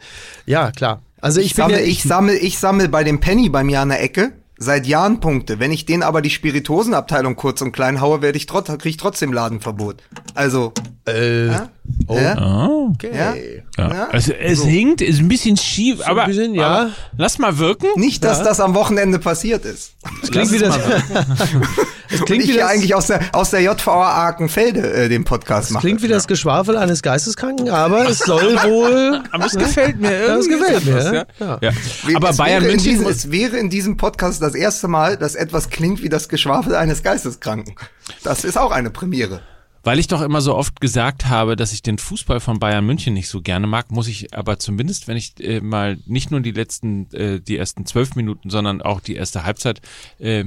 Ja, klar. Also ich, Ich bin sammle, ja, ich sammel, ich sammel bei dem Penny bei mir an der Ecke, seit Jahren Punkte. Wenn ich denen aber die Spiritosenabteilung kurz und klein haue, werde ich trotz, krieg ich trotzdem Ladenverbot. Also, Äh, ja? Oh. Ja? Ah. okay. Ja? Ja. Also es so. hinkt, ist ein bisschen schief, aber, bisschen, ja. aber lass mal wirken. Nicht, dass das am Wochenende passiert ist. Es klingt wie das, es klingt ich wie hier das, eigentlich aus der, aus der JVA Arkenfelde äh, den Podcast mache. klingt wie das Geschwafel eines Geisteskranken, aber es soll wohl. Aber es gefällt mir Ja, es gefällt mir, etwas, ja. Ja. Ja. Ja. Aber es Bayern München diesem, Es wäre in diesem Podcast das erste Mal, dass etwas klingt wie das Geschwafel eines Geisteskranken. Das ist auch eine Premiere. Weil ich doch immer so oft gesagt habe, dass ich den Fußball von Bayern München nicht so gerne mag, muss ich aber zumindest, wenn ich äh, mal nicht nur die letzten, äh, die ersten zwölf Minuten, sondern auch die erste Halbzeit äh,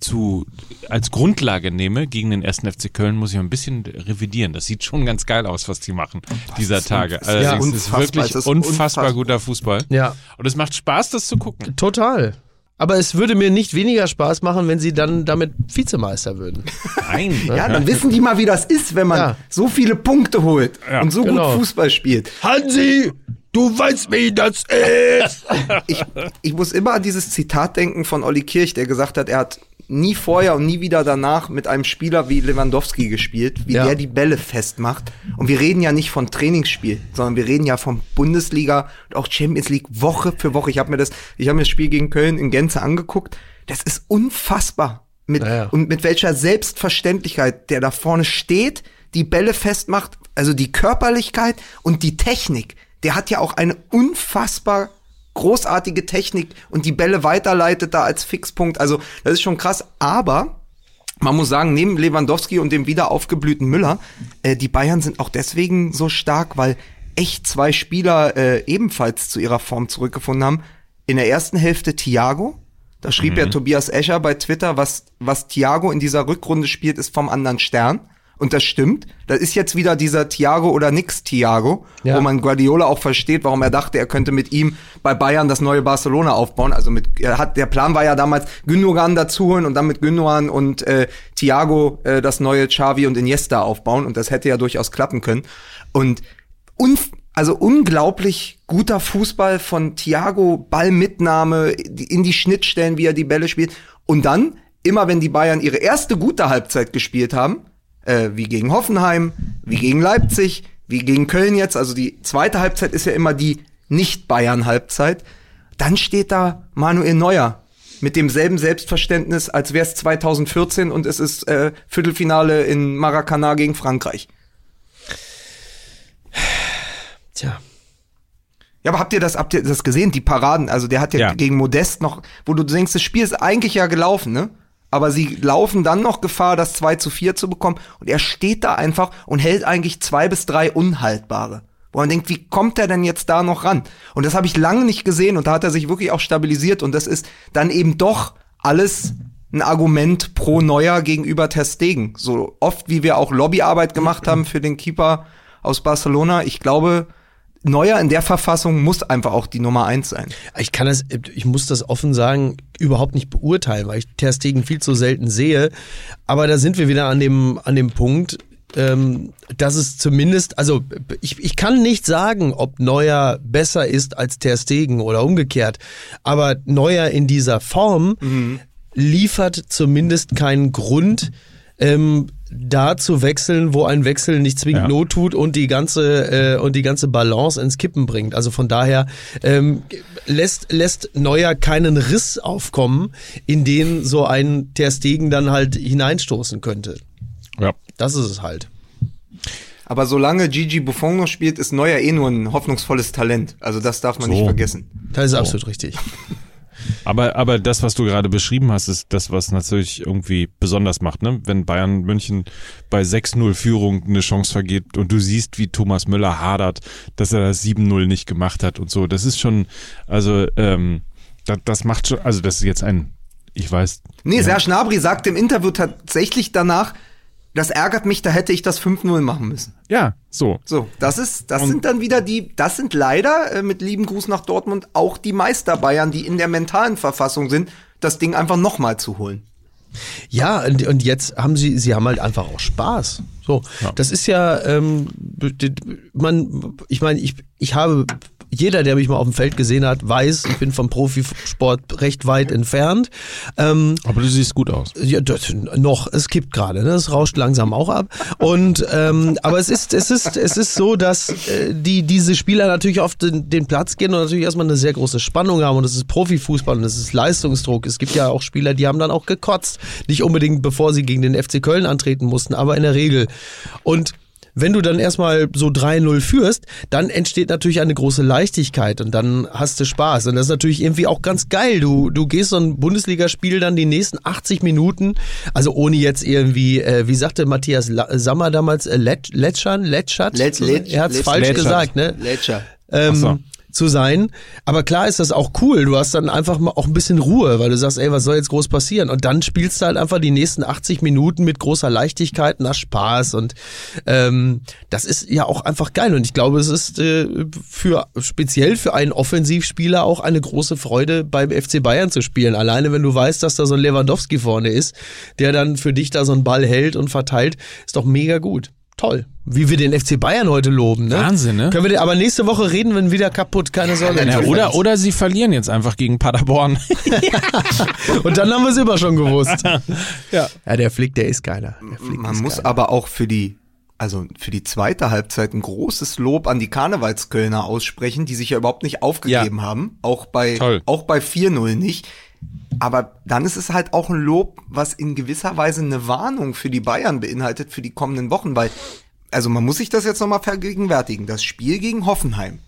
zu als Grundlage nehme gegen den ersten FC Köln, muss ich ein bisschen revidieren. Das sieht schon ganz geil aus, was die machen dieser Tage. ist Also ja es ist wirklich es ist unfassbar, unfassbar. guter Fußball. Ja, Und es macht Spaß, das zu gucken. total. Aber es würde mir nicht weniger Spaß machen, wenn sie dann damit Vizemeister würden. Nein. Ja, dann wissen die mal, wie das ist, wenn man Ja. so viele Punkte holt Ja, und so genau. gut Fußball spielt. Hansi, du weißt, wie das ist. Ich, ich muss immer an dieses Zitat denken von Olli Kirch, der gesagt hat, er hat nie vorher und nie wieder danach mit einem Spieler wie Lewandowski gespielt, wie Ja. der die Bälle festmacht. Und wir reden ja nicht von Trainingsspiel, sondern wir reden ja von Bundesliga und auch Champions League Woche für Woche. Ich habe mir das, ich habe mir das Spiel gegen Köln in Gänze angeguckt. Das ist unfassbar. Mit, Ja. Und mit welcher Selbstverständlichkeit der da vorne steht, die Bälle festmacht, also die Körperlichkeit und die Technik. Der hat ja auch eine unfassbar großartige Technik und die Bälle weiterleitet da als Fixpunkt. Also das ist schon krass. Aber man muss sagen, neben Lewandowski und dem wieder aufgeblühten Müller, äh, die Bayern sind auch deswegen so stark, weil echt zwei Spieler äh, ebenfalls zu ihrer Form zurückgefunden haben. In der ersten Hälfte Thiago. Da schrieb ja Tobias Escher bei Twitter, was, was Thiago in dieser Rückrunde spielt, ist vom anderen Stern. Und das stimmt. Das ist jetzt wieder dieser Thiago oder nix Thiago, Ja. wo man Guardiola auch versteht, warum er dachte, er könnte mit ihm bei Bayern das neue Barcelona aufbauen. Also mit, er hat, der Plan war ja damals Gündogan dazuholen und dann mit Gündogan und äh, Thiago äh, das neue Xavi und Iniesta aufbauen. Und das hätte ja durchaus klappen können. Und un, also unglaublich guter Fußball von Thiago, Ballmitnahme in die Schnittstellen, wie er die Bälle spielt. Und dann, immer wenn die Bayern ihre erste gute Halbzeit gespielt haben, äh, wie gegen Hoffenheim, wie gegen Leipzig, wie gegen Köln jetzt, also die zweite Halbzeit ist ja immer die Nicht-Bayern-Halbzeit, dann steht da Manuel Neuer mit demselben Selbstverständnis, als wäre es 2014 und es ist äh, Viertelfinale in Maracana gegen Frankreich. Tja. Ja, aber habt ihr das, habt ihr das gesehen? Die Paraden, also der hat ja, Ja. gegen Modest noch, wo du denkst, das Spiel ist eigentlich ja gelaufen, ne? Aber sie laufen dann noch Gefahr, das 2 zu 4 zu bekommen. Und er steht da einfach und hält eigentlich zwei bis drei Unhaltbare. Wo man denkt, wie kommt er denn jetzt da noch ran? Und das habe ich lange nicht gesehen und da hat er sich wirklich auch stabilisiert. Und das ist dann eben doch alles ein Argument pro Neuer gegenüber Ter Stegen. So oft, wie wir auch Lobbyarbeit gemacht haben für den Keeper aus Barcelona. Ich glaube, Neuer in der Verfassung muss einfach auch die Nummer eins sein. Ich kann das, ich muss das offen sagen, überhaupt nicht beurteilen, weil ich Ter Stegen viel zu selten sehe. Aber da sind wir wieder an dem, an dem Punkt, ähm, dass es zumindest, also ich, ich kann nicht sagen, ob Neuer besser ist als Ter Stegen oder umgekehrt. Aber Neuer in dieser Form liefert zumindest keinen Grund, ähm, da zu wechseln, wo ein Wechsel nicht zwingend Ja. Not tut und die ganze äh, und die ganze Balance ins Kippen bringt. Also von daher ähm, lässt lässt Neuer keinen Riss aufkommen, in den so ein Ter Stegen dann halt hineinstoßen könnte. Ja. Das ist es halt. Aber solange Gigi Buffon noch spielt, ist Neuer eh nur ein hoffnungsvolles Talent. Also das darf man So. nicht vergessen. Das ist absolut richtig. Aber, aber das, was du gerade beschrieben hast, ist das, was natürlich irgendwie besonders macht, ne? Wenn Bayern München bei 6-0 Führung eine Chance vergeht und du siehst, wie Thomas Müller hadert, dass er das 7-0 nicht gemacht hat und so. Das ist schon, also, ähm, das, das macht schon, also das ist jetzt ein, ich weiß. Nee, ja, Serge Gnabry sagte im Interview tatsächlich danach, das ärgert mich, da hätte ich das 5-0 machen müssen. Ja, so. So, das ist, das sind dann wieder die, das sind leider, äh, mit lieben Gruß nach Dortmund, auch die Meister Bayern, die in der mentalen Verfassung sind, das Ding einfach nochmal zu holen. Ja, und, und jetzt haben sie, sie haben halt einfach auch Spaß. So, das ist ja, ähm, man, ich meine, ich, ich habe jeder, der mich mal auf dem Feld gesehen hat, weiß, ich bin vom Profisport recht weit entfernt. Ähm, Aber du siehst gut aus. ja, das, noch, es kippt gerade, ne? es rauscht langsam auch ab. Und ähm, aber es ist, es ist, es ist so, dass äh, die diese Spieler natürlich auf den, den Platz gehen und natürlich erstmal eine sehr große Spannung haben und es ist Profifußball und es ist Leistungsdruck. Es gibt ja auch Spieler, die haben dann auch gekotzt, nicht unbedingt bevor sie gegen den FC Köln antreten mussten, aber in der Regel. Und wenn du dann erstmal so 3-0 führst, dann entsteht natürlich eine große Leichtigkeit und dann hast du Spaß. Und das ist natürlich irgendwie auch ganz geil. Du, du gehst so ein Bundesligaspiel dann die nächsten 80 Minuten, also ohne jetzt irgendwie, äh, wie sagte Matthias La Sammer damals, äh, Let Letschern, Letschert? Let- Let- er hat's Let- falsch Letschert. gesagt, ne? Ledger. ähm, so. Zu sein. Aber klar ist das auch cool. Du hast dann einfach mal auch ein bisschen Ruhe, weil du sagst, ey, was soll jetzt groß passieren? Und dann spielst du halt einfach die nächsten 80 Minuten mit großer Leichtigkeit, nach Spaß und ähm, das ist ja auch einfach geil. Und ich glaube, es ist äh, für speziell für einen Offensivspieler auch eine große Freude beim FC Bayern zu spielen. Alleine wenn du weißt, dass da so ein Lewandowski vorne ist, der dann für dich da so einen Ball hält und verteilt, ist doch mega gut. Toll. Wie wir den FC Bayern heute loben, ne? Wahnsinn, ne? Können wir den, aber nächste Woche reden, wenn wieder kaputt, keine Sorge. Ja, oder, oder sie verlieren jetzt einfach gegen Paderborn. Und dann haben wir es immer schon gewusst. ja. Ja, der Flick, der ist keiner. Der Flick Man ist muss keiner. aber auch für die, also für die zweite Halbzeit ein großes Lob an die Karnevalskölner aussprechen, die sich ja überhaupt nicht aufgegeben haben. Auch bei, Toll. auch bei 4-0 nicht. Aber dann ist es halt auch ein Lob, was in gewisser Weise eine Warnung für die Bayern beinhaltet für die kommenden Wochen, weil, also man muss sich das jetzt nochmal vergegenwärtigen. Das Spiel gegen Hoffenheim,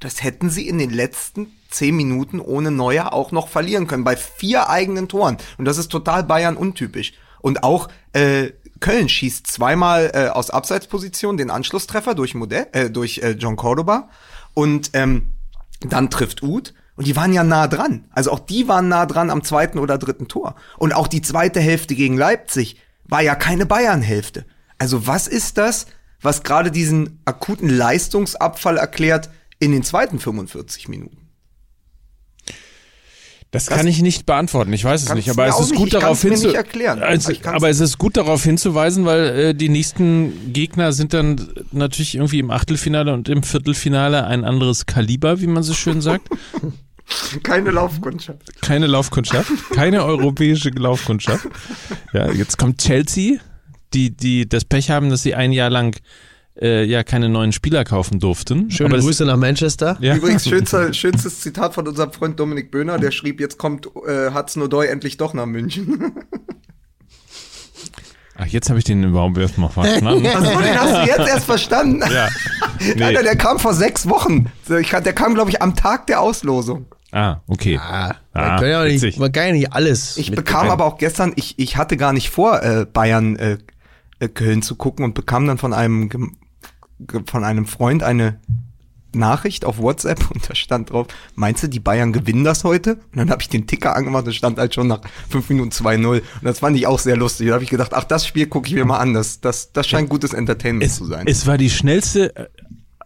das hätten sie in den letzten zehn Minuten ohne Neuer auch noch verlieren können, bei vier eigenen Toren. Und das ist total Bayern untypisch. Und auch äh, Köln schießt zweimal äh, aus Abseitsposition den Anschlusstreffer durch Modell, äh, durch äh, John Cordoba. Und ähm, dann trifft Uth. Und die waren ja nah dran. Also auch die waren nah dran am zweiten oder dritten Tor. Und auch die zweite Hälfte gegen Leipzig war ja keine Bayern-Hälfte. Also was ist das, was gerade diesen akuten Leistungsabfall erklärt in den zweiten 45 Minuten? Das kann ich nicht beantworten. Ich weiß es nicht, aber es ist gut darauf kann's mir hinzu nicht erklären. Also, aber es ist gut darauf hinzuweisen, weil äh, die nächsten Gegner sind dann natürlich irgendwie im Achtelfinale und im Viertelfinale ein anderes Kaliber, wie man so schön sagt. Keine Laufkundschaft. Keine Laufkundschaft, keine europäische Laufkundschaft. Ja, jetzt kommt Chelsea, die die das Pech haben, dass sie ein Jahr lang äh, ja keine neuen Spieler kaufen durften. Schöne Aber das- Grüße nach Manchester. Ja. Übrigens, schönster, schönstes Zitat von unserem Freund Dominik Böhner, der schrieb, jetzt kommt äh, Hudson O'Doy endlich doch nach München. Ach, jetzt habe ich den überhaupt erst mal verstanden. Achso, den hast du jetzt erst verstanden. ja. Nee. Alter, der kam vor sechs Wochen. Ich, der kam, glaube ich, am Tag der Auslosung. Ah, okay. Ah, Ah, man, kann ja nicht, man kann ja nicht alles. Ich bekam aber auch gestern, ich, ich hatte gar nicht vor, äh, Bayern äh, äh, Köln zu gucken und bekam dann von einem von einem Freund eine Nachricht auf WhatsApp und da stand drauf, meinst du, die Bayern gewinnen das heute? Und dann habe ich den Ticker angemacht und stand halt schon nach fünf Minuten 2-0. Und das fand ich auch sehr lustig. Da habe ich gedacht, ach, das Spiel gucke ich mir mal an. Das, das, das scheint gutes Entertainment es, zu sein. es war die schnellste, äh,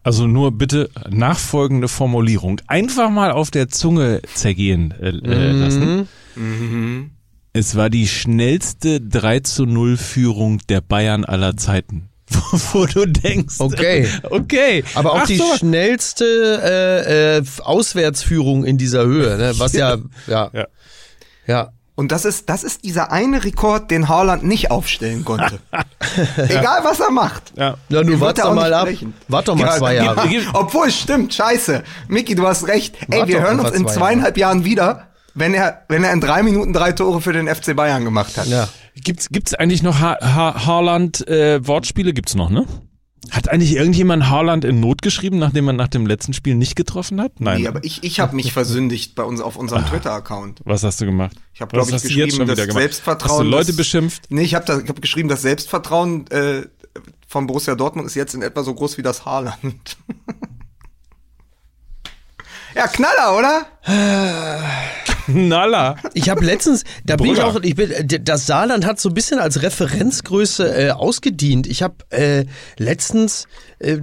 also nur bitte nachfolgende Formulierung. Einfach mal auf der Zunge zergehen äh, äh, lassen. Es war die schnellste 3 zu 0 Führung der Bayern aller Zeiten. Wo, wo du denkst, Okay. okay. Aber auch Ach die so. schnellste äh, äh, Auswärtsführung in dieser Höhe, ne? was ja, ja, Ja. ja. Und das ist, das ist dieser eine Rekord, den Haaland nicht aufstellen konnte. Egal, was er macht. Ja. Ja, wird wart doch auch mal nicht ab. Wart doch mal Ja, zwei ja. Jahre. Obwohl, stimmt, scheiße. Micky, du hast recht. Ey, Wart wir hören uns in zwei zweieinhalb Jahren wieder, wenn er, wenn er in drei Minuten drei Tore für den FC Bayern gemacht hat. Ja. Gibt's, gibt's eigentlich noch ha ha Haaland äh, Wortspiele? Gibt's noch, ne? Hat eigentlich irgendjemand Haaland in Not geschrieben, nachdem man nach dem letzten Spiel nicht getroffen hat? Nein. Nee, aber ich, ich habe mich versündigt bei uns auf unserem Twitter-Account. Was hast du gemacht? Ich habe, glaube ich, geschrieben, dass gemacht? Selbstvertrauen. Hast du Leute das- beschimpft? Nee, ich habe hab geschrieben, das Selbstvertrauen äh, von Borussia Dortmund ist jetzt in etwa so groß wie das Haaland. ja, Knaller, oder? Nalla. Ich habe letztens, da bin ich auch, ich bin, das Saarland hat so ein bisschen als Referenzgröße äh, ausgedient. Ich habe äh, letztens äh,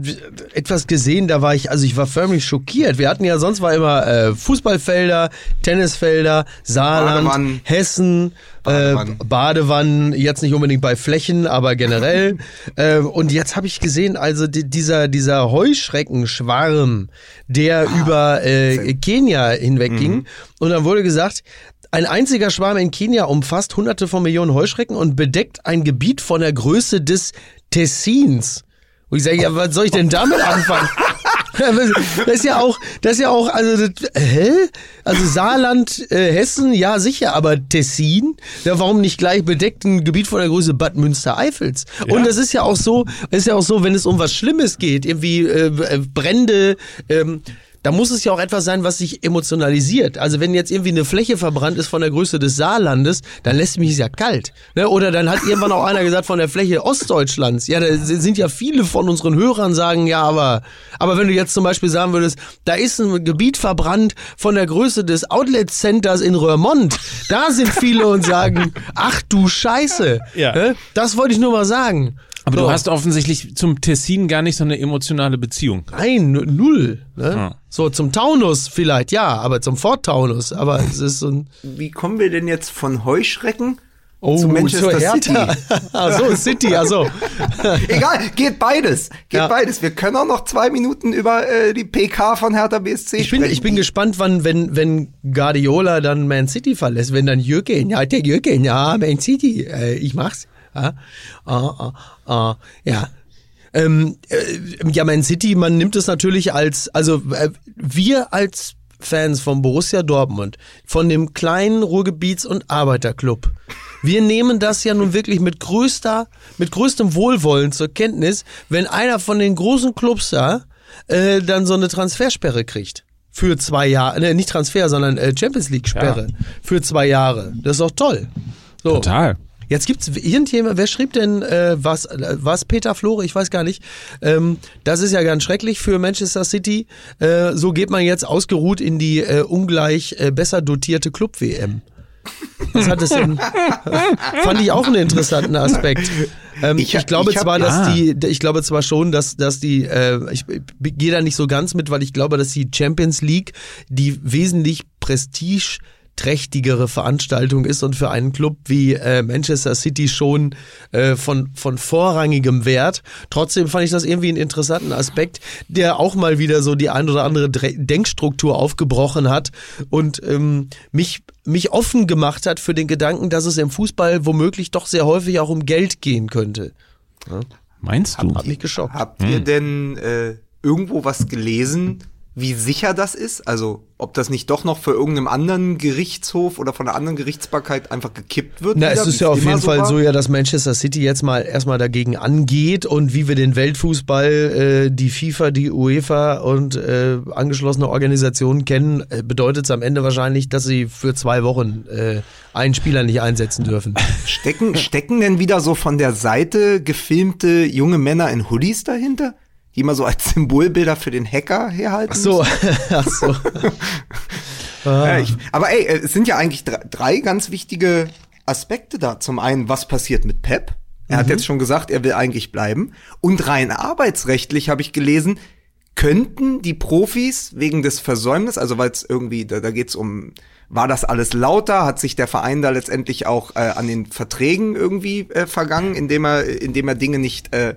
etwas gesehen, da war ich, also ich war förmlich schockiert. Wir hatten ja sonst war immer äh, Fußballfelder, Tennisfelder, Saarland, Badewanne. Hessen, Badewannen. Äh, Badewannen, jetzt nicht unbedingt bei Flächen, aber generell. äh, und jetzt habe ich gesehen, also die, dieser, dieser Heuschreckenschwarm, der ah, über äh, Kenia hinwegging. Mhm. Und dann wurde gesagt, ein einziger Schwarm in Kenia umfasst hunderte von Millionen Heuschrecken und bedeckt ein Gebiet von der Größe des Tessins. Und ich sage, ja, was soll ich denn damit anfangen? Das ist ja auch, das ist ja auch, also, das, hä? Also Saarland, äh, Hessen, ja sicher, aber Tessin, ja, warum nicht gleich bedeckt ein Gebiet von der Größe Bad Münstereifels? Ja. Und das ist ja auch so, ist ja auch so, wenn es um was Schlimmes geht, irgendwie äh, äh Brände, ähm, da muss es ja auch etwas sein, was sich emotionalisiert. Also wenn jetzt irgendwie eine Fläche verbrannt ist von der Größe des Saarlandes, dann lässt mich es ja kalt. Ne? Oder dann hat irgendwann auch einer gesagt von der Fläche Ostdeutschlands. Ja, da sind ja viele von unseren Hörern sagen, ja, aber, aber wenn du jetzt zum Beispiel sagen würdest, da ist ein Gebiet verbrannt von der Größe des Outlet Centers in Röhrmond, da sind viele und sagen, ach du Scheiße. Ja. Ne? Das wollte ich nur mal sagen. Aber so. du hast offensichtlich zum Tessin gar nicht so eine emotionale Beziehung. Nein, null. Ne? Ja. So zum Taunus vielleicht, ja, aber zum Fort Taunus. Aber es ist so ein. Wie kommen wir denn jetzt von Heuschrecken Oh, zu Manchester City. Achso, City, also. Egal, geht beides. Geht ja. beides. Wir können auch noch zwei Minuten über äh, die PK von Hertha BSC ich bin, sprechen. Ich bin gespannt, wann, wenn, wenn Guardiola dann Man City verlässt, wenn dann Jürgen, ja, der Jürgen, ja, Man City, äh, ich mach's. Ja, ah, ah, ah, ja. Ähm, äh, ja, Man City, man nimmt es natürlich als, also äh, wir als Fans von Borussia Dortmund, von dem kleinen Ruhrgebiets- und Arbeiterclub. Wir nehmen das ja nun wirklich mit größter, mit größtem Wohlwollen zur Kenntnis, wenn einer von den großen Clubs da äh, dann so eine Transfersperre kriegt. Für zwei Jahre, ne, nicht Transfer, sondern äh, Champions League-Sperre. Ja. Für zwei Jahre. Das ist doch toll. So. Total. Jetzt gibt's irgendjemand, wer schrieb denn äh, was, äh, was Peter Flore, ich weiß gar nicht. Ähm, das ist ja ganz schrecklich für Manchester City. Äh, so geht man jetzt ausgeruht in die äh, ungleich äh, besser dotierte Club-WM. Was hat es denn? Fand ich auch einen interessanten Aspekt. Ähm, ich, ich, glaube ich hab, zwar, dass ah. die, ich glaube zwar schon, dass, dass die, äh, ich, ich gehe da nicht so ganz mit, weil ich glaube, dass die Champions League die wesentlich Prestige trächtigere Veranstaltung ist und für einen Club wie äh, Manchester City schon äh, von, von vorrangigem Wert. Trotzdem fand ich das irgendwie einen interessanten Aspekt, der auch mal wieder so die ein oder andere Denkstruktur aufgebrochen hat und ähm, mich, mich offen gemacht hat für den Gedanken, dass es im Fußball womöglich doch sehr häufig auch um Geld gehen könnte. Ja. Meinst du? Hat mich geschockt. Habt ihr hm. denn äh, irgendwo was gelesen, wie sicher das ist? Also, ob das nicht doch noch für irgendeinem anderen Gerichtshof oder von einer anderen Gerichtsbarkeit einfach gekippt wird? Na, wieder, es ist ja auf jeden so Fall war? so, ja, dass Manchester City jetzt mal erstmal dagegen angeht und wie wir den Weltfußball, äh, die FIFA, die UEFA und äh, angeschlossene Organisationen kennen, äh, bedeutet es am Ende wahrscheinlich, dass sie für zwei Wochen äh, einen Spieler nicht einsetzen dürfen. Stecken, stecken denn wieder so von der Seite gefilmte junge Männer in Hoodies dahinter? Die immer so als Symbolbilder für den Hacker herhalten. Ach so, ach so. ja, ich, aber ey, es sind ja eigentlich drei, drei, ganz wichtige Aspekte da. Zum einen, was passiert mit Pep? Er mhm. hat jetzt schon gesagt, er will eigentlich bleiben. Und rein arbeitsrechtlich habe ich gelesen, könnten die Profis wegen des Versäumnisses, also weil es irgendwie, da, da geht es um, war das alles lauter? Hat sich der Verein da letztendlich auch äh, an den Verträgen irgendwie äh, vergangen, indem er, indem er Dinge nicht äh,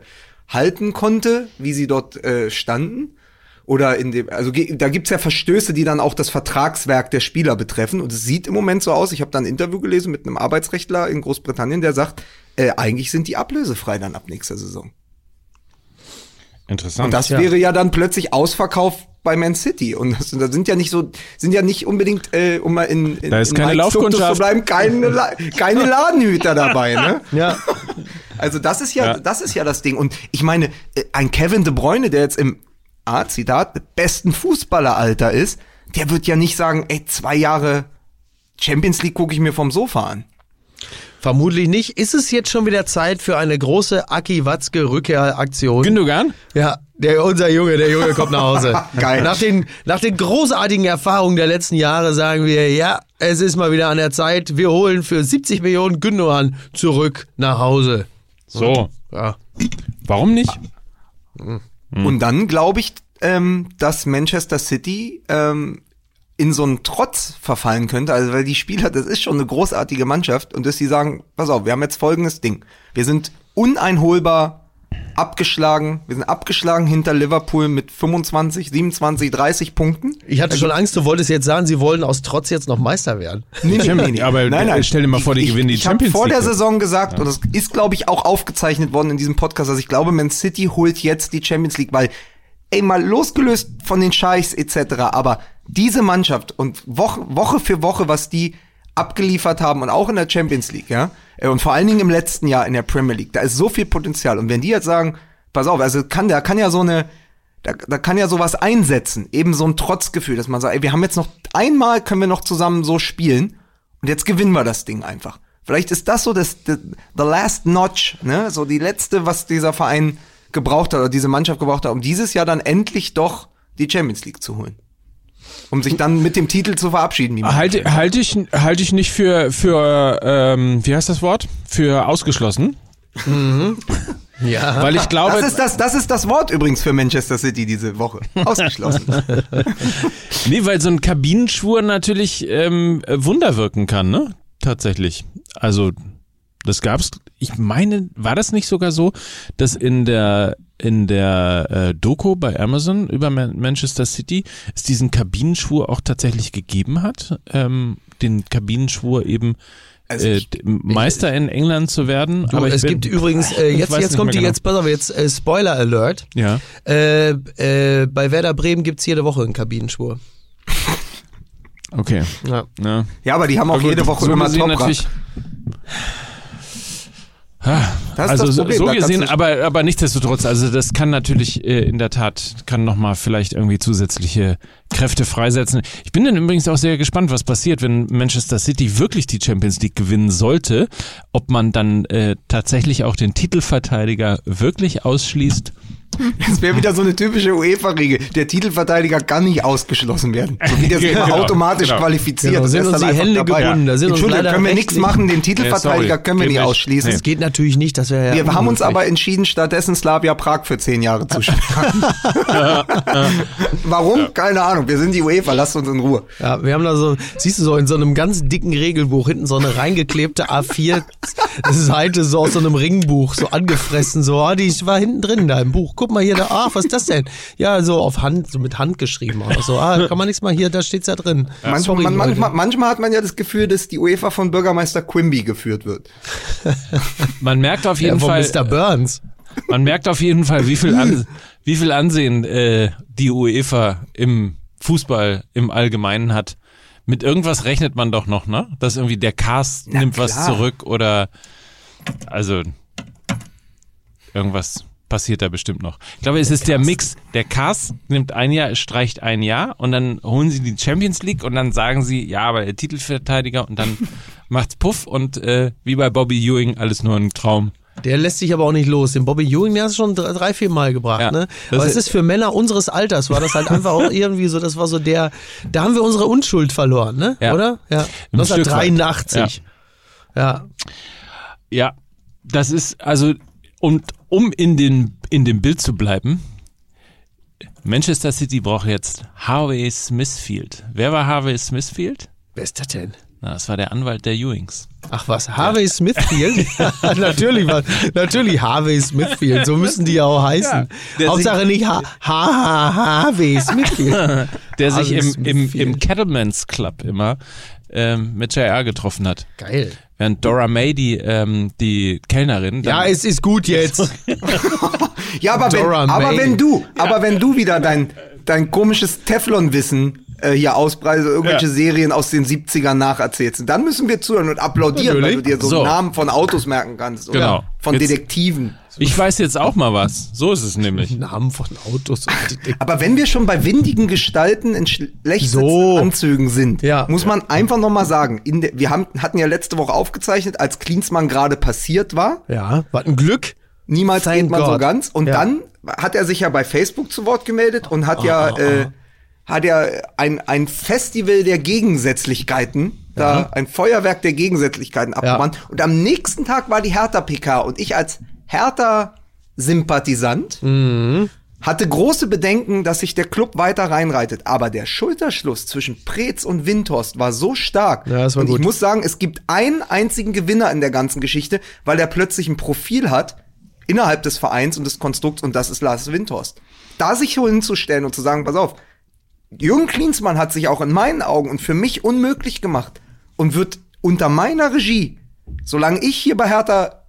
halten konnte, wie sie dort äh, standen. Oder in dem, also da gibt's ja Verstöße, die dann auch das Vertragswerk der Spieler betreffen. Und es sieht im Moment so aus, ich habe da ein Interview gelesen mit einem Arbeitsrechtler in Großbritannien, der sagt, äh, eigentlich sind die ablösefrei dann ab nächster Saison. Interessant. Und das ja. wäre ja dann plötzlich Ausverkauf bei Man City. Und das, das sind ja nicht so, sind ja nicht unbedingt, äh, um mal in, in, da ist in keine Laufkundschaft. zu bleiben, keine, keine Ladenhüter dabei, ne? Ja. Also das ist ja, ja, das ist ja das Ding. Und ich meine, äh, ein Kevin De Bruyne, der jetzt im, ah, Zitat, besten Fußballeralter ist, der wird ja nicht sagen, ey, zwei Jahre Champions League gucke ich mir vom Sofa an. Vermutlich nicht. Ist es jetzt schon wieder Zeit für eine große Aki Watzke Rückkehraktion? Gündogan? Ja, der, unser Junge, der Junge kommt nach Hause. Geil. Nach den, nach den großartigen Erfahrungen der letzten Jahre sagen wir, ja, es ist mal wieder an der Zeit. Wir holen für 70 Millionen Gündogan zurück nach Hause. So. Ja. Warum nicht? Mhm. Und dann glaube ich, ähm, dass Manchester City ähm, in so einen Trotz verfallen könnte. Also weil die Spieler, das ist schon eine großartige Mannschaft und dass sie sagen, pass auf, wir haben jetzt folgendes Ding. Wir sind uneinholbar abgeschlagen. Wir sind abgeschlagen hinter Liverpool mit 25, 27, 30 Punkten. Ich hatte schon Angst, du wolltest jetzt sagen, sie wollen aus Trotz jetzt noch Meister werden. Nee, nee, nee, nee. Aber stell dir mal vor, die ich, gewinnen die ich Champions Ich habe vor League. der Saison gesagt, und das ist, glaube ich, auch aufgezeichnet worden in diesem Podcast, dass ich glaube, Man City holt jetzt die Champions League, weil, ey, mal losgelöst von den Scheichs etc., aber diese Mannschaft und Woche, Woche für Woche, was die abgeliefert haben und auch in der Champions League, ja, und vor allen Dingen im letzten Jahr in der Premier League, da ist so viel Potenzial. Und wenn die jetzt sagen, pass auf, also kann, da kann ja so eine, da, da kann ja sowas einsetzen, eben so ein Trotzgefühl, dass man sagt, ey, wir haben jetzt noch einmal können wir noch zusammen so spielen und jetzt gewinnen wir das Ding einfach. Vielleicht ist das so das the, the last notch, ne, so die letzte, was dieser Verein gebraucht hat oder diese Mannschaft gebraucht hat, um dieses Jahr dann endlich doch die Champions League zu holen. Um sich dann mit dem Titel zu verabschieden. Halte, halte, ich, halte ich nicht für, für ähm, wie heißt das Wort? Für ausgeschlossen. Ja. Weil ich glaube, das ist das, das ist das Wort übrigens für Manchester City diese Woche. Ausgeschlossen. nee, weil so ein Kabinenschwur natürlich ähm, Wunder wirken kann, ne? Tatsächlich. Also, das gab's, ich meine, war das nicht sogar so, dass in der in der äh, Doku bei Amazon über Man Manchester City es diesen Kabinenschwur auch tatsächlich gegeben hat, ähm, den Kabinenschwur eben Also äh, ich- Meister in England zu werden. Du, aber es bin, gibt übrigens, äh, ich jetzt, jetzt kommt die, genau. jetzt, pass auf, jetzt äh, Spoiler Alert. ja. Äh, äh, bei Werder Bremen gibt's jede Woche einen Kabinenschwur. Okay. Ja. Ja. Ja, aber die haben auch Aber gut, jede Woche so immer Toprak. Das also das so, Problem, so gesehen, aber aber nichtsdestotrotz, also das kann natürlich äh, in der Tat kann noch mal vielleicht irgendwie zusätzliche Kräfte freisetzen. Ich bin dann übrigens auch sehr gespannt, was passiert, wenn Manchester City wirklich die Champions League gewinnen sollte, ob man dann äh, tatsächlich auch den Titelverteidiger wirklich ausschließt. Das wäre wieder so eine typische UEFA-Regel. Der Titelverteidiger kann nicht ausgeschlossen werden. So wie der sich Genau, immer automatisch genau. qualifiziert. Genau, sind uns dann die Hände dabei. gebunden. Da Entschuldigung, können wir nichts machen. Den Nee, Titelverteidiger sorry. können wir Geht nicht ausschließen. Nee. Das geht natürlich nicht, das wäre ja Wir haben uns aber entschieden, stattdessen Slavia Prag für zehn Jahre zu spielen. Warum? Keine Ahnung. Wir sind die UEFA, lasst uns in Ruhe. Ja, wir haben da so, siehst du so, in so einem ganz dicken Regelbuch hinten so eine reingeklebte A4 Seite so aus so einem Ringbuch, so angefressen, so, ah, die war hinten drin da im Buch. Guck mal hier, da, ach, was ist das denn? Ja, so auf Hand, so mit Hand geschrieben. auch so, ah, kann man nichts mal hier, da steht's ja drin. Manchmal, Sorry, man, manchmal, manchmal hat man ja das Gefühl, dass die UEFA von Bürgermeister Quimby geführt wird. Man merkt auf ja, jeden von Fall, Mr. Burns. man merkt auf jeden Fall, wie viel, an, wie viel Ansehen äh, die UEFA im Fußball im Allgemeinen hat. Mit irgendwas rechnet man doch noch, ne? Dass irgendwie der Cast Na nimmt was klar. zurück oder also irgendwas passiert da bestimmt noch. Ich glaube, es ist der Mix. Der Cast nimmt ein Jahr, streicht ein Jahr und dann holen sie die Champions League und dann sagen sie, ja, aber der Titelverteidiger und dann macht's Puff und äh, wie bei Bobby Ewing alles nur ein Traum. Der lässt sich aber auch nicht los. Den Bobby Ewing, der hast du schon drei, vier Mal gebracht, Ja, ne? das Aber es ist- für Männer unseres Alters, war das halt einfach auch irgendwie so, das war so der, da haben wir unsere Unschuld verloren, ne? Ja. Oder? Ja. Ein Stück weit. 1983. Ja. Ja, das ist also und um in den in dem Bild zu bleiben. Manchester City braucht jetzt Harvey Smithfield. Wer war Harvey Smithfield? Wer ist das denn? Na, das war der Anwalt der Ewings. Ach was, Harvey Smithfield? Ja, natürlich, was, natürlich Harvey Smithfield, so müssen die ja auch heißen. der Hauptsache nicht ha, ha, ha, Harvey Smithfield. Der sich im, im, Smithfield. im Cattleman's Club immer ähm, mit JR getroffen hat. Geil. Während Dora May, die, ähm, die Kellnerin, Ja, es ist gut jetzt. Ja, aber wenn, Dora aber May. wenn du, aber wenn du wieder dein, dein komisches Teflon-Wissen äh, hier ausbreitest, irgendwelche Ja. Serien aus den 70ern nacherzählst, dann müssen wir zuhören und applaudieren, weil du Natürlich. dir so, So. Namen von Autos merken kannst. Oder Genau. Von Jetzt- Detektiven. ich weiß jetzt auch mal was. So ist es nämlich. Namen von Autos. Aber wenn wir schon bei windigen Gestalten in schlecht So. Anzügen sind, Ja. muss man einfach noch mal sagen, in der, wir haben, hatten ja letzte Woche aufgezeichnet, als Klinsmann gerade passiert war. Ja, was ein Glück. Niemals Thank geht man so God. ganz. Und Ja. dann hat er sich ja bei Facebook zu Wort gemeldet und hat Oh, ja, äh, hat ja ein, ein Festival der Gegensätzlichkeiten, da ein Feuerwerk der Gegensätzlichkeiten abgebrannt. Und am nächsten Tag war die Hertha-PK und ich als Hertha-Sympathisant Mhm. hatte große Bedenken, dass sich der Club weiter reinreitet. Aber der Schulterschluss zwischen Preetz und Windhorst war so stark. Ja, war und gut. ich muss sagen, es gibt einen einzigen Gewinner in der ganzen Geschichte, weil er plötzlich ein Profil hat innerhalb des Vereins und des Konstrukts und das ist Lars Windhorst. Da sich so hinzustellen und zu sagen, pass auf, Jürgen Klinsmann hat sich auch in meinen Augen und für mich unmöglich gemacht und wird unter meiner Regie, solange ich hier bei Hertha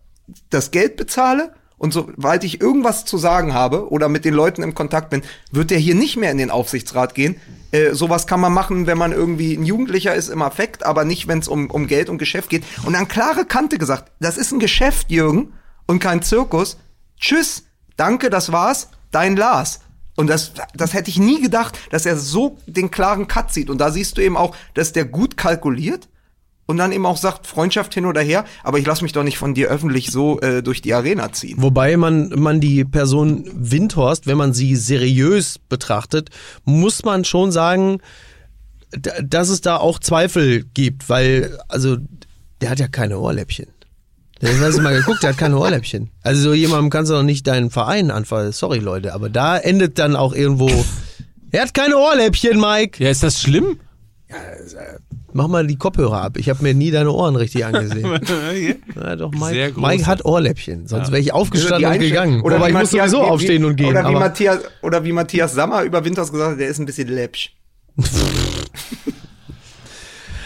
das Geld bezahle und sobald ich irgendwas zu sagen habe oder mit den Leuten im Kontakt bin, wird der hier nicht mehr in den Aufsichtsrat gehen. Äh, sowas kann man machen, wenn man irgendwie ein Jugendlicher ist im Affekt, aber nicht, wenn es um, um Geld und Geschäft geht. Und dann klare Kante gesagt, das ist ein Geschäft, Jürgen, und kein Zirkus. Tschüss, danke, das war's, dein Lars. Und das, das hätte ich nie gedacht, dass er so den klaren Cut sieht. Und da siehst du eben auch, dass der gut kalkuliert und dann eben auch sagt, Freundschaft hin oder her, aber ich lass mich doch nicht von dir öffentlich so äh, durch die Arena ziehen. Wobei man, man die Person Windhorst, wenn man sie seriös betrachtet, muss man schon sagen, dass es da auch Zweifel gibt, weil, also, der hat ja keine Ohrläppchen. Ich hast du mal geguckt, der hat keine Ohrläppchen. Also so jemandem kannst du doch nicht deinen Verein anfallen. Sorry, Leute, aber da endet dann auch irgendwo. Er hat keine Ohrläppchen, Mike. Ja, ist das schlimm? Mach mal die Kopfhörer ab. Ich habe mir nie deine Ohren richtig angesehen. Ja, doch, Sehr Mike. Mike hat Ohrläppchen. Sonst wäre ich aufgestanden Die und gegangen. Oder wie ich muss Matthias- sowieso wie- aufstehen und gehen. Oder wie, aber Matthias, oder wie Matthias Sammer über Windhorst gesagt hat, der ist ein bisschen läppsch.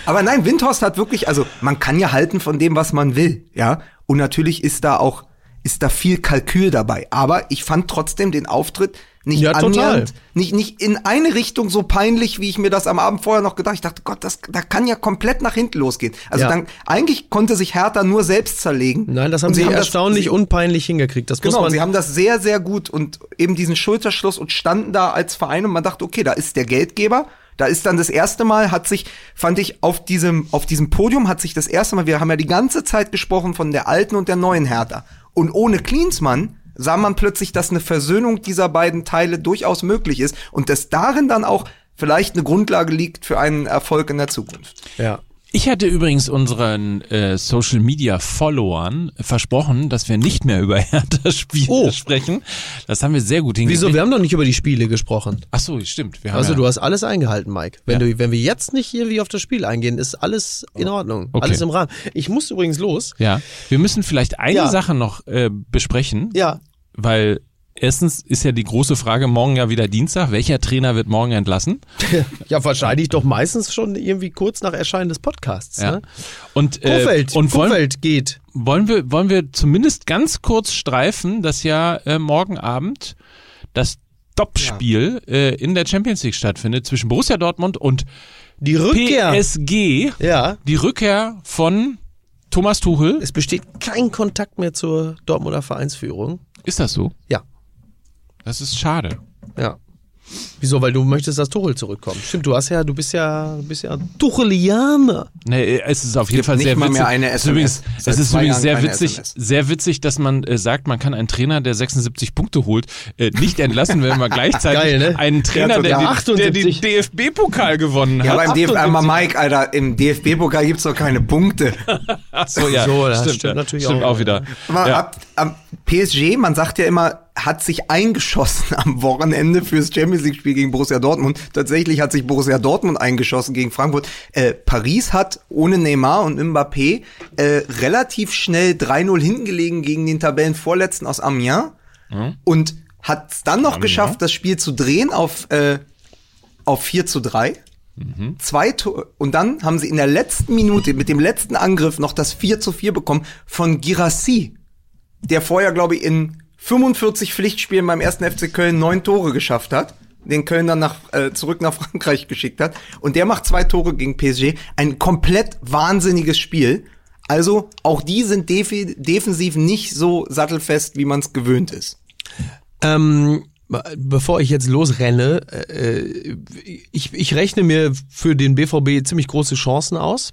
aber nein, Windhorst hat wirklich, also man kann ja halten von dem, was man will, ja. Und natürlich ist da auch, ist da viel Kalkül dabei. Aber ich fand trotzdem den Auftritt nicht Ja, annähernd, nicht, nicht in eine Richtung so peinlich, wie ich mir das am Abend vorher noch gedacht. Ich dachte, Gott, das, da kann ja komplett nach hinten losgehen. Also Ja. dann, eigentlich konnte sich Hertha nur selbst zerlegen. Nein, das haben sie, das- erstaunlich sie- unpeinlich hingekriegt. Das muss Genau, man. sie haben das sehr, sehr gut und eben diesen Schulterschluss und standen da als Verein und man dachte, okay, da ist der Geldgeber. Da ist dann das erste Mal, hat sich, fand ich, auf diesem, auf diesem Podium hat sich das erste Mal, wir haben ja die ganze Zeit gesprochen von der alten und der neuen Hertha. Und ohne Klinsmann sah man plötzlich, dass eine Versöhnung dieser beiden Teile durchaus möglich ist und dass darin dann auch vielleicht eine Grundlage liegt für einen Erfolg in der Zukunft. ja. Ich hatte übrigens unseren äh, Social Media Followern versprochen, dass wir nicht mehr über Hertha Spiele Oh. sprechen. Das haben wir sehr gut hingekriegt. Wieso? Wir haben doch nicht über die Spiele gesprochen. Ach so, stimmt. Also ja, du hast alles eingehalten, Mike. Wenn, Ja. du, wenn wir jetzt nicht hier wie auf das Spiel eingehen, ist alles in Ordnung. Okay. Alles im Rahmen. Ich muss übrigens los. ja, wir müssen vielleicht eine Ja. Sache noch äh, besprechen, Ja. weil erstens ist ja die große Frage, morgen ja wieder Dienstag, welcher Trainer wird morgen entlassen? Ja, wahrscheinlich doch meistens schon irgendwie kurz nach Erscheinen des Podcasts. Ja. Ne? Und, äh, Kofeld, und wollen, Kofeld geht. wollen, wir, wollen wir zumindest ganz kurz streifen, dass ja äh, morgen Abend das Topspiel äh, in der Champions League stattfindet zwischen Borussia Dortmund und Die Rückkehr. PSG. ja. Die Rückkehr von Thomas Tuchel. Es besteht kein Kontakt mehr zur Dortmunder Vereinsführung. Ist das so? Ja. Das ist schade. Ja. Wieso? Weil du möchtest, dass Tuchel zurückkommt. Stimmt, du hast ja, du bist ja, du bist ja Tuchelianer. Nee, es ist auf jeden gibt Fall sehr mal witzig. mehr eine es ist übrigens, es ist übrigens sehr witzig, SMS. sehr witzig, dass man äh, sagt, man kann einen Trainer, der 76 Punkte holt, äh, nicht entlassen, wenn man gleichzeitig Geil, ne? einen Trainer, der, Ja, die, der den 78. DFB-Pokal gewonnen Ja, hat. beim DFB, 78. aber Mike, Alter, im DFB-Pokal gibt's doch keine Punkte. Ach so, ja, So, das stimmt, stimmt ja. natürlich stimmt auch. auch wieder. Aber Ja. ab, am PSG, man sagt ja immer, hat sich eingeschossen am Wochenende fürs Champions League Spiel gegen Borussia Dortmund. Tatsächlich hat sich Borussia Dortmund eingeschossen gegen Frankfurt. Äh, Paris hat ohne Neymar und Mbappé äh, relativ schnell 3-0 hinten gelegen gegen den Tabellenvorletzten aus Amiens und hat es dann noch geschafft, das Spiel zu drehen auf, äh, auf 4 zu 3. Zwei Tor und dann haben sie in der letzten Minute mit dem letzten Angriff noch das 4 zu 4 bekommen von Girassi, der vorher, glaube ich, in 45 Pflichtspielen beim ersten FC Köln neun Tore geschafft hat, den Köln dann nach, äh, zurück nach Frankreich geschickt hat. Und der macht zwei Tore gegen PSG. Ein komplett wahnsinniges Spiel. Also auch die sind defi defensiv nicht so sattelfest, wie man es gewöhnt ist. Ähm, bevor ich jetzt losrenne, äh, ich, ich rechne mir für den BVB ziemlich große Chancen aus.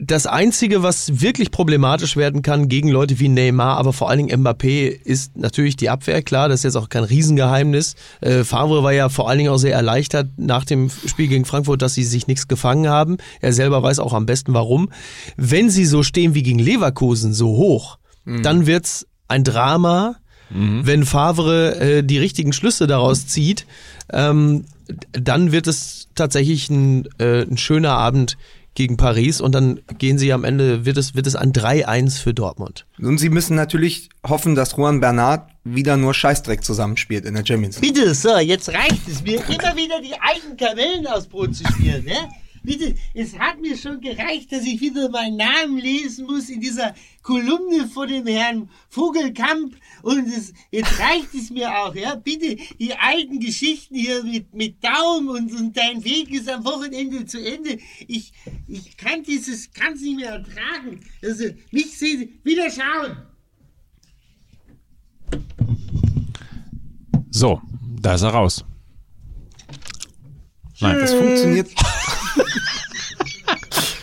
Das Einzige, was wirklich problematisch werden kann gegen Leute wie Neymar, aber vor allen Dingen Mbappé, ist natürlich die Abwehr. Klar, das ist jetzt auch kein Riesengeheimnis. Äh, Favre war ja vor allen Dingen auch sehr erleichtert nach dem Spiel gegen Frankfurt, dass sie sich nichts gefangen haben. Er selber weiß auch am besten warum. Wenn sie so stehen wie gegen Leverkusen, so hoch, dann wird's ein Drama. wenn Favre äh, die richtigen Schlüsse daraus zieht, ähm, dann wird es tatsächlich ein, äh, ein schöner Abend gegen Paris und dann gehen sie am Ende, wird es, wird es ein 3-1 für Dortmund. Und sie müssen natürlich hoffen, dass Juan Bernat wieder nur Scheißdreck zusammenspielt in der Champions League. Bitte, so, jetzt reicht es mir, immer wieder die alten Kamellen aufs Brot zu spielen, ne? Bitte, es hat mir schon gereicht, dass ich wieder meinen Namen lesen muss in dieser Kolumne von dem Herrn Vogelkamp. Und es, jetzt reicht es mir auch, ja? Bitte, die alten Geschichten hier mit, mit Daum und, und dein Weg ist am Wochenende zu Ende. Ich, ich kann dieses, kann es nicht mehr ertragen. Also, mich sehen, wieder schauen. So, da ist er raus. Nein, Das funktioniert.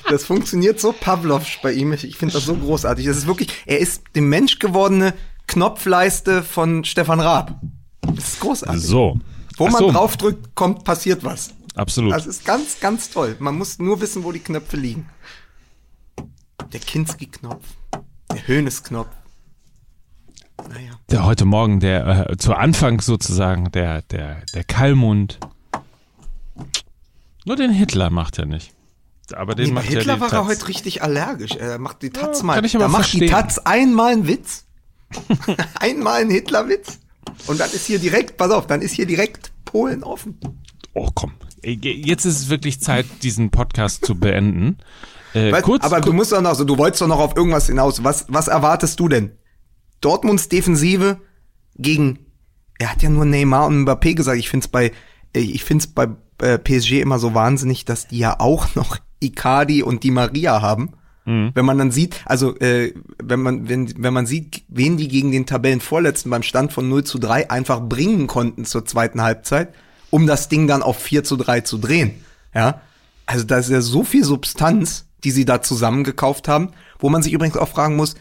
Das funktioniert so Pavlovsch bei ihm. Ich finde das so großartig. Das ist wirklich, er ist die menschgewordene Knopfleiste von Stefan Raab. Das ist großartig. so. Wo man so, draufdrückt, kommt, passiert was. Absolut. Das ist ganz, ganz toll. Man muss nur wissen, wo die Knöpfe liegen. Der Kinski-Knopf, der Hönes-Knopf. Naja. Der heute Morgen, der äh, zu Anfang sozusagen, der, der, der Kallmund. Nur den Hitler macht er nicht. Aber den Nee, macht Hitler ja war er Taz. heute richtig allergisch. Er macht die Taz Ja, mal. kann ich da macht die. Taz einmal einen Witz. einmal einen Hitler-Witz. Und dann ist hier direkt, pass auf, dann ist hier direkt Polen offen. Oh komm, jetzt ist es wirklich Zeit, diesen Podcast zu beenden. Äh, Weißt, kurz, aber du musst doch noch so, du wolltest doch noch auf irgendwas hinaus. Was, was erwartest du denn? Dortmunds Defensive gegen, er hat ja nur Neymar und Mbappé gesagt. Ich find's bei, ich find's bei äh, PSG immer so wahnsinnig, dass die ja auch noch Icardi und Di Maria haben. Wenn man dann sieht, also äh, wenn man wenn wenn man sieht, wen die gegen den Tabellenvorletzten beim Stand von 0 zu 3 einfach bringen konnten zur zweiten Halbzeit, um das Ding dann auf 4 zu 3 zu drehen. Ja, also da ist ja so viel Substanz, die sie da zusammengekauft haben, wo man sich übrigens auch fragen muss,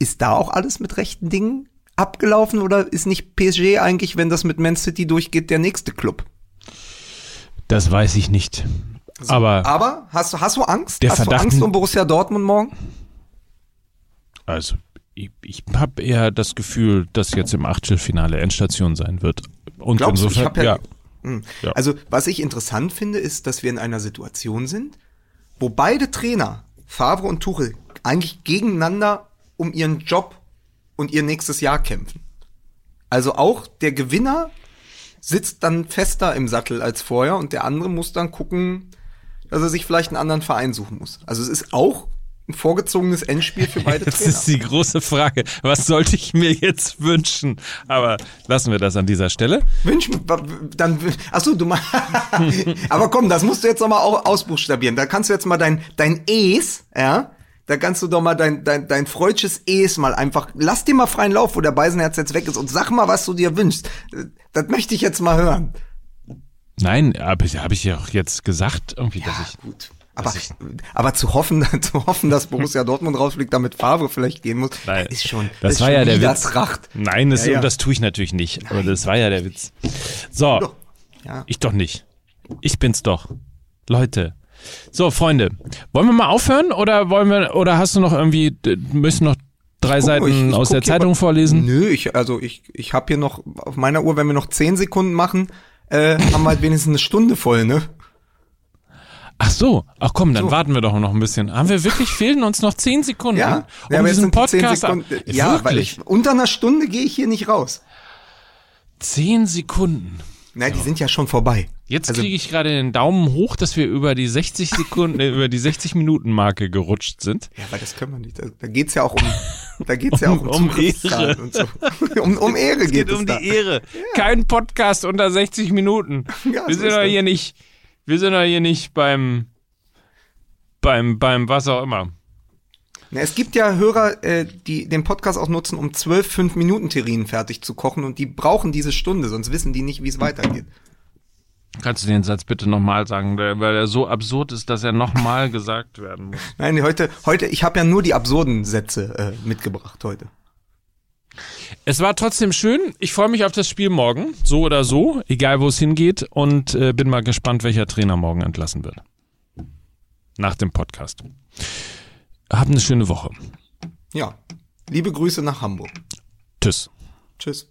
ist da auch alles mit rechten Dingen abgelaufen oder ist nicht PSG eigentlich, wenn das mit Man City durchgeht, der nächste Club? Das weiß ich nicht. Aber Aber hast du hast du Angst? Der hast du Verdacht- Angst um Borussia Dortmund morgen? also ich, ich habe eher das Gefühl, dass jetzt im Achtelfinale Endstation sein wird. Und Glaubst du? Insofern, ja- ja, Hm. Ja. Also, was ich interessant finde, ist, dass wir in einer Situation sind, wo beide Trainer, Favre und Tuchel, eigentlich gegeneinander um ihren Job und ihr nächstes Jahr kämpfen. Also auch der Gewinner sitzt dann fester im Sattel als vorher und der andere muss dann gucken, dass er sich vielleicht einen anderen Verein suchen muss. Also es ist auch ein vorgezogenes Endspiel für beide Das Trainer. ist die große Frage. Was sollte ich mir jetzt wünschen? Aber lassen wir das an dieser Stelle. Wünsch, dann, ach so, du mal, aber komm, das musst du jetzt noch mal au- ausbuchstabieren. Da kannst du jetzt mal dein, dein Es, ja, da kannst du doch mal dein, dein, dein freudsches Es mal einfach, lass dir mal freien Lauf, wo der Beisenherz jetzt weg ist und sag mal, was du dir wünschst. Das möchte ich jetzt mal hören. Nein, aber habe ich ja auch jetzt gesagt, irgendwie, dass ich. Gut. Aber, aber zu hoffen, zu hoffen, dass Borussia Dortmund rausfliegt, damit Favre vielleicht gehen muss, Nein, ist schon, das ist war ja der Witz. Tracht. Nein, das, Ja, ja. das tue ich natürlich nicht. Aber das war ja der Witz. So, Doch. Ja. ich doch nicht. Ich bin's doch. Leute. So, Freunde, wollen wir mal aufhören oder wollen wir oder hast du noch irgendwie müssen noch drei Guck mal, Seiten ich- ich aus der Zeitung mal- vorlesen? Nö, ich, also ich, ich habe hier noch auf meiner Uhr, wenn wir noch zehn Sekunden machen, äh, haben wir halt wenigstens eine Stunde voll, ne? Ach so, ach komm, dann So. warten wir doch noch ein bisschen. Haben wir wirklich fehlen uns noch zehn Sekunden, Ja, um ja diesen Podcast Sekunden. Ja, weil wirklich? ich, unter einer Stunde gehe ich hier nicht raus. Zehn Sekunden. Nein, die sind ja schon vorbei. Jetzt Also- kriege ich gerade den Daumen hoch, dass wir über die 60 Sekunden, äh, über die 60 Minuten Marke gerutscht sind. Ja, weil das können wir nicht. Da, da geht's ja auch um, da geht's ja auch um, Um- um Ehre. und so. Um, um Ehre geht, es da. Ehre. Kein Podcast unter 60 Minuten. Ja, wir so sind doch hier nicht, wir sind doch hier nicht beim, beim, beim was auch immer. Na, es gibt ja Hörer, äh, die den Podcast auch nutzen, um zwölf fünf minuten terrinen fertig zu kochen und die brauchen diese Stunde, sonst wissen die nicht, wie es weitergeht. Kannst du den Satz bitte nochmal sagen, weil er so absurd ist, dass er nochmal gesagt werden muss. Nein, heute, heute, ich habe ja nur die absurden Sätze äh, mitgebracht heute. Es war trotzdem schön. Ich freue mich auf das Spiel morgen, so oder so, egal wo es hingeht, und äh, bin mal gespannt, welcher Trainer morgen entlassen wird. Nach dem Podcast. Habt eine schöne Woche. Ja. Liebe Grüße nach Hamburg. Tschüss. Tschüss.